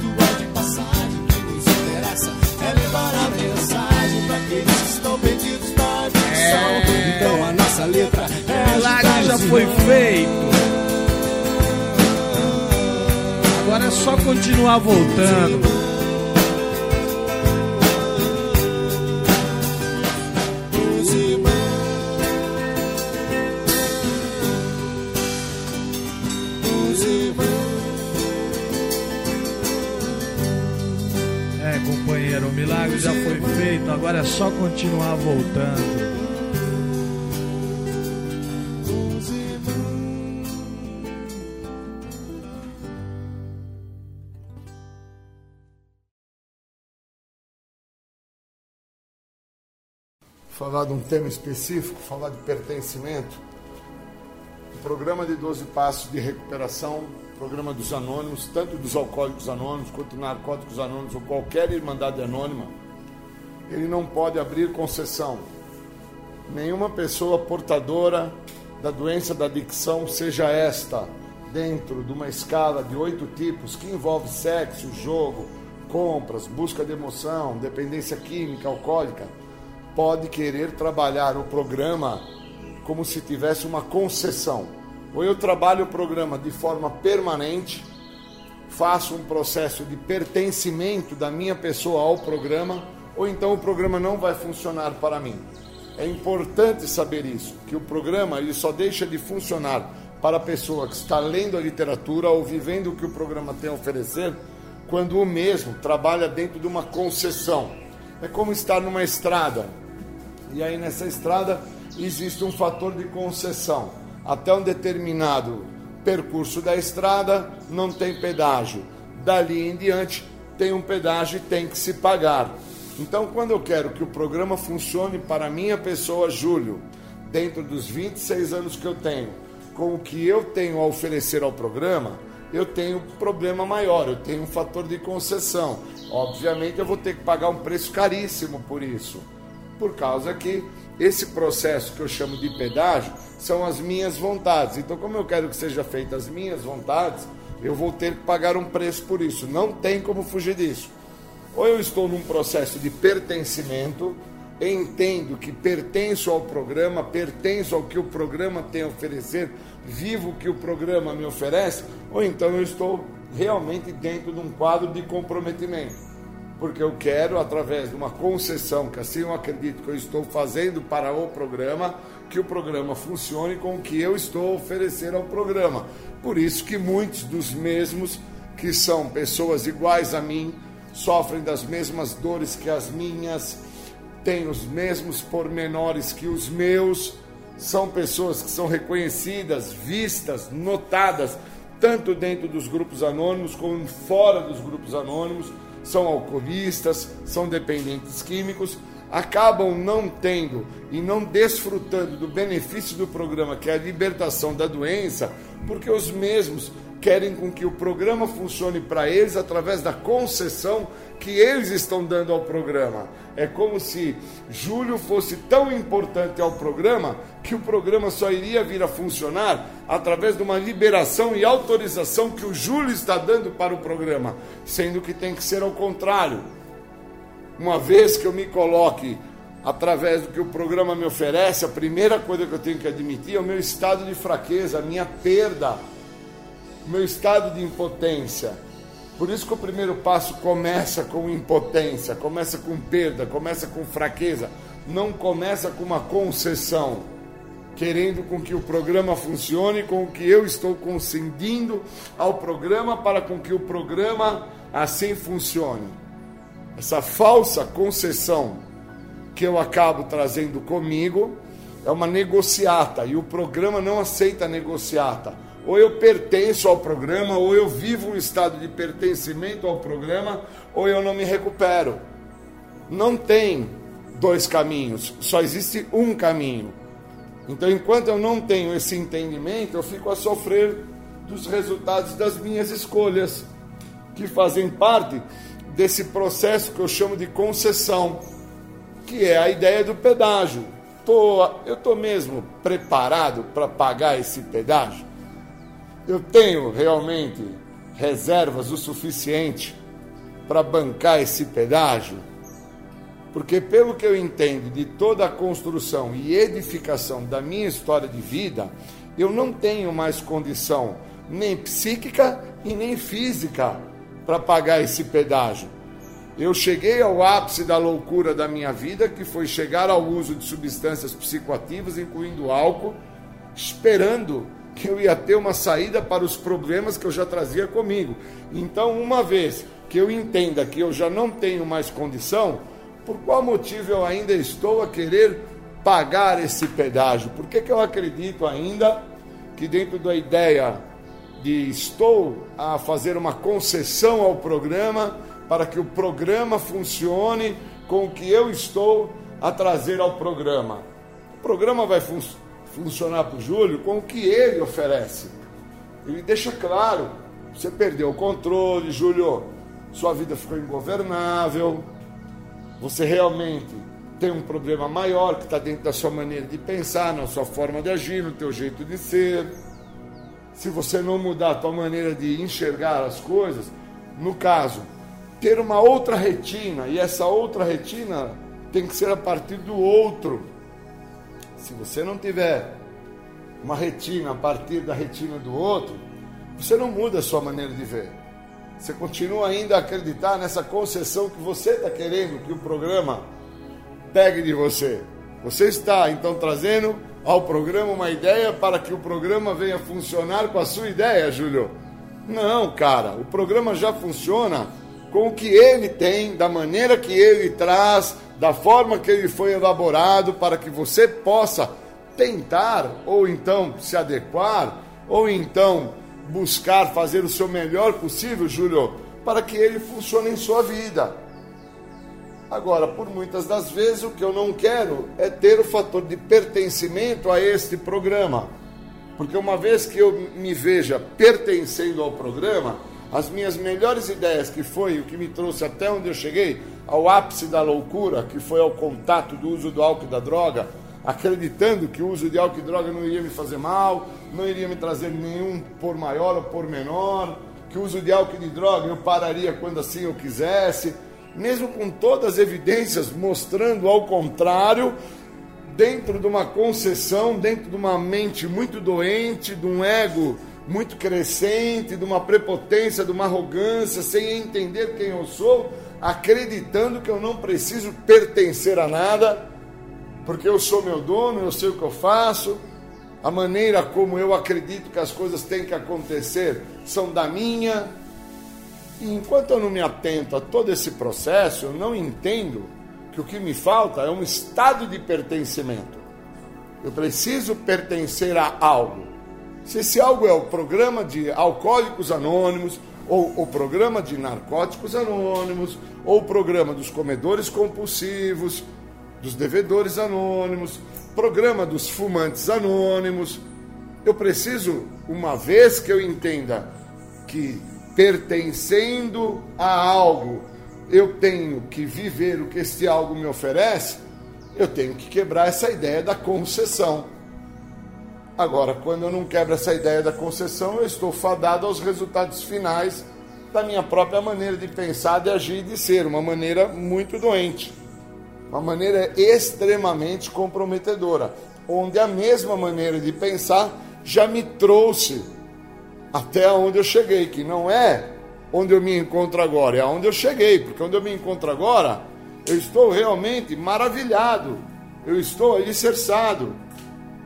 foi feito. Agora é só continuar voltando. É, companheiro, o milagre já foi feito, agora é só continuar voltando. Falar de um tema específico, falar de pertencimento. O programa de 12 Passos de Recuperação, programa dos anônimos, tanto dos alcoólicos anônimos quanto narcóticos anônimos ou qualquer irmandade anônima, ele não pode abrir concessão. Nenhuma pessoa portadora da doença da adicção, seja esta dentro de uma escala de oito tipos que envolve sexo, jogo, compras, busca de emoção, dependência química, alcoólica, pode querer trabalhar o programa como se tivesse uma concessão. Ou eu trabalho o programa de forma permanente, faço um processo de pertencimento da minha pessoa ao programa, ou então o programa não vai funcionar para mim. É importante saber isso, que o programa ele só deixa de funcionar para a pessoa que está lendo a literatura ou vivendo o que o programa tem a oferecer, quando o mesmo trabalha dentro de uma concessão. É como estar numa estrada. E aí nessa estrada existe um fator de concessão. Até um determinado percurso da estrada não tem pedágio. Dali em diante tem um pedágio e tem que se pagar. Então, quando eu quero que o programa funcione para a minha pessoa, Júlio, dentro dos 26 anos que eu tenho, com o que eu tenho a oferecer ao programa, eu tenho um problema maior, eu tenho um fator de concessão. Obviamente eu vou ter que pagar um preço caríssimo por isso, por causa que esse processo que eu chamo de pedágio são as minhas vontades. Então, como eu quero que seja feita as minhas vontades, eu vou ter que pagar um preço por isso. Não tem como fugir disso. Ou eu estou num processo de pertencimento, entendo que pertenço ao programa, pertenço ao que o programa tem a oferecer, vivo o que o programa me oferece, ou então eu estou realmente dentro de um quadro de comprometimento porque eu quero, através de uma concessão, que assim eu acredito que eu estou fazendo para o programa, que o programa funcione com o que eu estou a oferecer ao programa. Por isso que muitos dos mesmos, que são pessoas iguais a mim, sofrem das mesmas dores que as minhas, têm os mesmos pormenores que os meus, são pessoas que são reconhecidas, vistas, notadas, tanto dentro dos grupos anônimos como fora dos grupos anônimos são alcoolistas, são dependentes químicos, acabam não tendo e não desfrutando do benefício do programa, que é a libertação da doença, porque os mesmos querem com que o programa funcione para eles através da concessão que eles estão dando ao programa. É como se Júlio fosse tão importante ao programa que o programa só iria vir a funcionar através de uma liberação e autorização que o Júlio está dando para o programa, sendo que tem que ser ao contrário. Uma vez que eu me coloque através do que o programa me oferece, a primeira coisa que eu tenho que admitir é o meu estado de fraqueza, a minha perda meu estado de impotência. Por isso que o primeiro passo começa com impotência, começa com perda, começa com fraqueza, não começa com uma concessão, querendo com que o programa funcione, com que eu estou concedendo ao programa para com que o programa assim funcione. Essa falsa concessão que eu acabo trazendo comigo é uma negociata e o programa não aceita negociata ou eu pertenço ao programa, ou eu vivo um estado de pertencimento ao programa, ou eu não me recupero. Não tem dois caminhos, só existe um caminho. Então, enquanto eu não tenho esse entendimento, eu fico a sofrer dos resultados das minhas escolhas, que fazem parte desse processo que eu chamo de concessão, que é a ideia do pedágio. Tô, eu estou mesmo preparado para pagar esse pedágio? Eu tenho realmente reservas o suficiente para bancar esse pedágio? Porque, pelo que eu entendo de toda a construção e edificação da minha história de vida, eu não tenho mais condição nem psíquica e nem física para pagar esse pedágio. Eu cheguei ao ápice da loucura da minha vida, que foi chegar ao uso de substâncias psicoativas, incluindo álcool, esperando que eu ia ter uma saída para os problemas que eu já trazia comigo. Então, uma vez que eu entenda que eu já não tenho mais condição, por qual motivo eu ainda estou a querer pagar esse pedágio? Por que, que eu acredito ainda que dentro da ideia de estou a fazer uma concessão ao programa para que o programa funcione com o que eu estou a trazer ao programa? O programa vai funcionar funcionar para o Júlio com o que ele oferece. Ele deixa claro: você perdeu o controle, Júlio, sua vida ficou ingovernável, você realmente tem um problema maior que está dentro da sua maneira de pensar, na sua forma de agir, no teu jeito de ser. Se você não mudar a tua maneira de enxergar as coisas, no caso, ter uma outra retina, e essa outra retina tem que ser a partir do outro. Se você não tiver uma retina a partir da retina do outro, você não muda a sua maneira de ver. Você continua ainda a acreditar nessa concessão que você está querendo que o programa pegue de você. Você está então trazendo ao programa uma ideia para que o programa venha funcionar com a sua ideia, Júlio. Não, cara, o programa já funciona com o que ele tem, da maneira que ele traz, da forma que ele foi elaborado, para que você possa tentar, ou então se adequar, ou então buscar fazer o seu melhor possível, Júlio, para que ele funcione em sua vida. Agora, por muitas das vezes, o que eu não quero é ter o fator de pertencimento a este programa. Porque uma vez que eu me veja pertencendo ao programa, as minhas melhores ideias, que foi o que me trouxe até onde eu cheguei, ao ápice da loucura, que foi ao contato do uso do álcool e da droga, acreditando que o uso de álcool e droga não iria me fazer mal, não iria me trazer nenhum por maior ou por menor, que o uso de álcool e de droga eu pararia quando assim eu quisesse, mesmo com todas as evidências mostrando ao contrário, dentro de uma concessão, dentro de uma mente muito doente, de um ego muito crescente, de uma prepotência, de uma arrogância, sem entender quem eu sou, acreditando que eu não preciso pertencer a nada, porque eu sou meu dono, eu sei o que eu faço, a maneira como eu acredito que as coisas têm que acontecer são da minha. E enquanto eu não me atento a todo esse processo, eu não entendo que o que me falta é um estado de pertencimento. Eu preciso pertencer a algo. Se esse algo é o programa de alcoólicos anônimos, ou o programa de narcóticos anônimos, ou o programa dos comedores compulsivos, dos devedores anônimos, programa dos fumantes anônimos, eu preciso, uma vez que eu entenda que pertencendo a algo eu tenho que viver o que este algo me oferece, eu tenho que quebrar essa ideia da concessão. Agora, quando eu não quebro essa ideia da concessão, eu estou fadado aos resultados finais da minha própria maneira de pensar, de agir e de ser, uma maneira muito doente, uma maneira extremamente comprometedora, onde a mesma maneira de pensar já me trouxe até onde eu cheguei, que não é onde eu me encontro agora, é onde eu cheguei, porque onde eu me encontro agora, eu estou realmente maravilhado, eu estou alicerçado,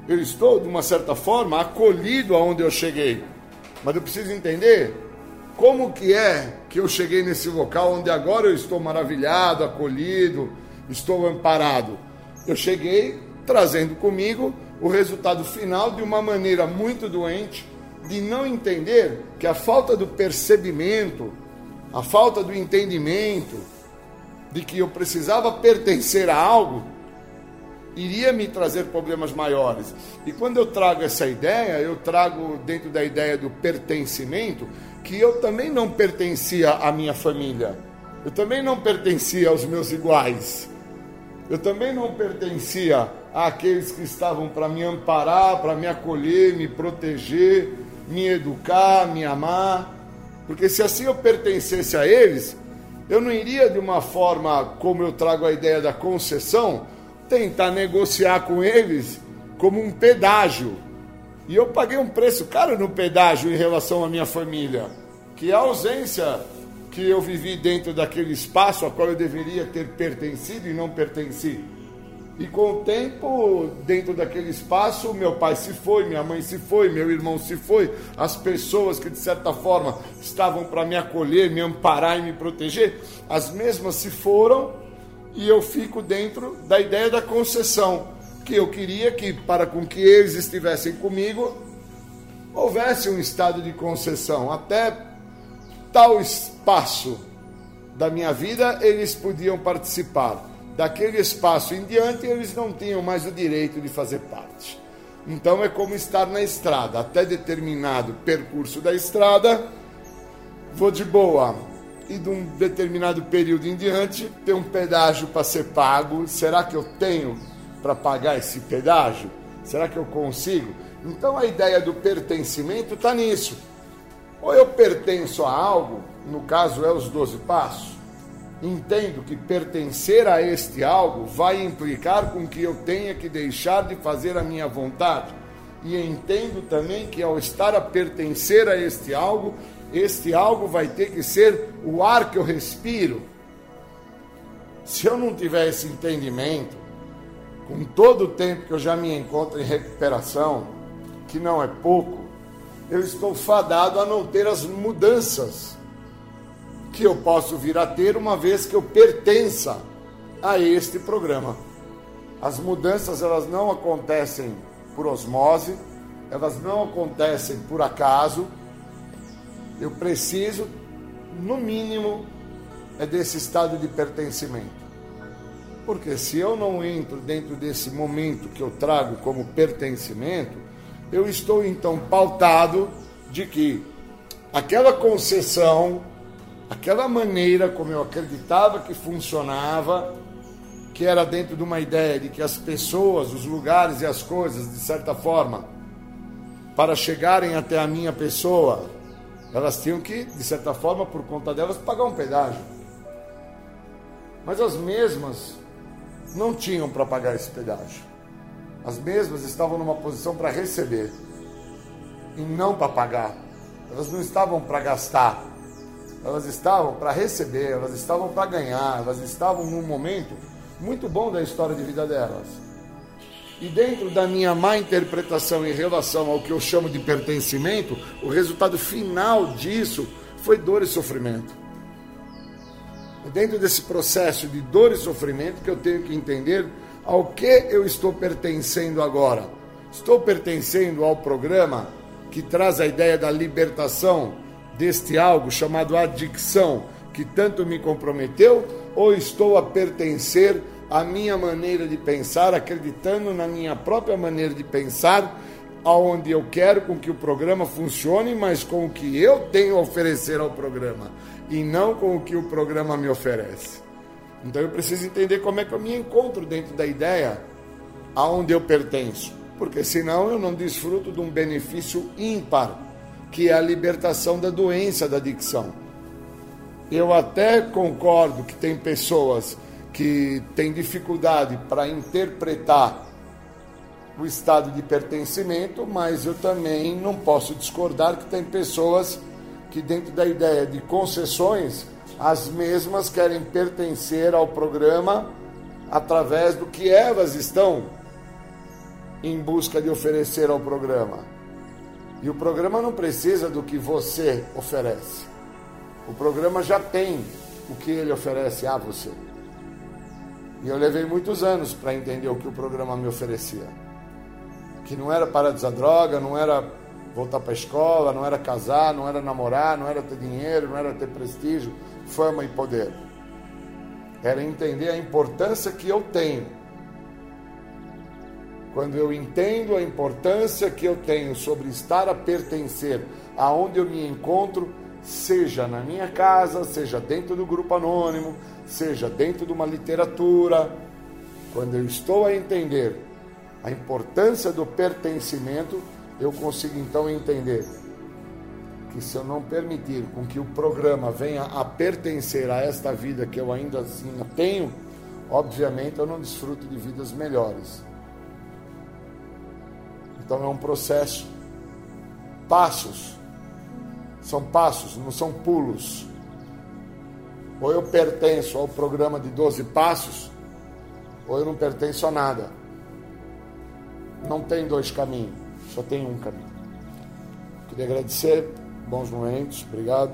eu estou, de uma certa forma, acolhido aonde eu cheguei. Mas eu preciso entender como que é que eu cheguei nesse local onde agora eu estou maravilhado, acolhido, estou amparado. Eu cheguei trazendo comigo o resultado final de uma maneira muito doente, de não entender que a falta do percebimento, a falta do entendimento de que eu precisava pertencer a algo, iria me trazer problemas maiores. E quando eu trago essa ideia, eu trago dentro da ideia do pertencimento, que eu também não pertencia à minha família. Eu também não pertencia aos meus iguais. Eu também não pertencia àqueles que estavam para me amparar, para me acolher, me proteger, me educar, me amar. Porque se assim eu pertencesse a eles, eu não iria de uma forma como eu trago a ideia da concessão, tentar negociar com eles como um pedágio. E eu paguei um preço caro no pedágio em relação à minha família, que é a ausência que eu vivi dentro daquele espaço a qual eu deveria ter pertencido e não pertenci. E com o tempo, dentro daquele espaço, meu pai se foi, minha mãe se foi, meu irmão se foi, as pessoas que de certa forma estavam para me acolher, me amparar e me proteger, as mesmas se foram e eu fico dentro da ideia da concessão, que eu queria que para com que eles estivessem comigo houvesse um estado de concessão, até tal espaço da minha vida eles podiam participar daquele espaço em diante, eles não tinham mais o direito de fazer parte. Então é como estar na estrada, até determinado percurso da estrada, vou de boa. E de um determinado período em diante, tem um pedágio para ser pago. Será que eu tenho para pagar esse pedágio? Será que eu consigo? Então a ideia do pertencimento está nisso. Ou eu pertenço a algo, no caso é os 12 passos, entendo que pertencer a este algo vai implicar com que eu tenha que deixar de fazer a minha vontade. E entendo também que ao estar a pertencer a este algo, este algo vai ter que ser o ar que eu respiro. Se eu não tiver esse entendimento, com todo o tempo que eu já me encontro em recuperação, que não é pouco, eu estou fadado a não ter as mudanças que eu posso vir a ter uma vez que eu pertença a este programa. As mudanças elas não acontecem por osmose, elas não acontecem por acaso. Eu preciso, no mínimo, é desse estado de pertencimento. Porque se eu não entro dentro desse momento que eu trago como pertencimento, eu estou então pautado de que aquela concessão, aquela maneira como eu acreditava que funcionava, que era dentro de uma ideia de que as pessoas, os lugares e as coisas, de certa forma, para chegarem até a minha pessoa, elas tinham que, de certa forma, por conta delas, pagar um pedágio. Mas as mesmas não tinham para pagar esse pedágio. As mesmas estavam numa posição para receber e não para pagar. Elas não estavam para gastar. Elas estavam para receber, elas estavam para ganhar, elas estavam num momento muito bom da história de vida delas. E dentro da minha má interpretação em relação ao que eu chamo de pertencimento, o resultado final disso foi dor e sofrimento. É dentro desse processo de dor e sofrimento que eu tenho que entender ao que eu estou pertencendo agora. Estou pertencendo ao programa que traz a ideia da libertação deste algo chamado adicção, que tanto me comprometeu, ou estou a pertencer à minha maneira de pensar, acreditando na minha própria maneira de pensar, aonde eu quero com que o programa funcione, mas com o que eu tenho a oferecer ao programa e não com o que o programa me oferece. Então eu preciso entender como é que eu me encontro dentro da ideia aonde eu pertenço porque senão eu não desfruto de um benefício ímpar, que é a libertação da doença da adicção. Eu até concordo que tem pessoas que têm dificuldade para interpretar o estado de pertencimento, mas eu também não posso discordar que tem pessoas que, dentro da ideia de concessões, as mesmas querem pertencer ao programa através do que elas estão em busca de oferecer ao programa. E o programa não precisa do que você oferece. O programa já tem o que ele oferece a você. E eu levei muitos anos para entender o que o programa me oferecia. Que não era parar de droga, não era voltar para a escola, não era casar, não era namorar, não era ter dinheiro, não era ter prestígio, fama e poder. Era entender a importância que eu tenho quando eu entendo a importância que eu tenho sobre estar a pertencer aonde eu me encontro, seja na minha casa, seja dentro do grupo anônimo, seja dentro de uma literatura, quando eu estou a entender a importância do pertencimento, eu consigo então entender que se eu não permitir com que o programa venha a pertencer a esta vida que eu ainda assim tenho, obviamente eu não desfruto de vidas melhores. Então é um processo. Passos. São passos, não são pulos. Ou eu pertenço ao programa de 12 passos, ou eu não pertenço a nada. Não tem dois caminhos, só tem um caminho. Queria agradecer, bons momentos, obrigado.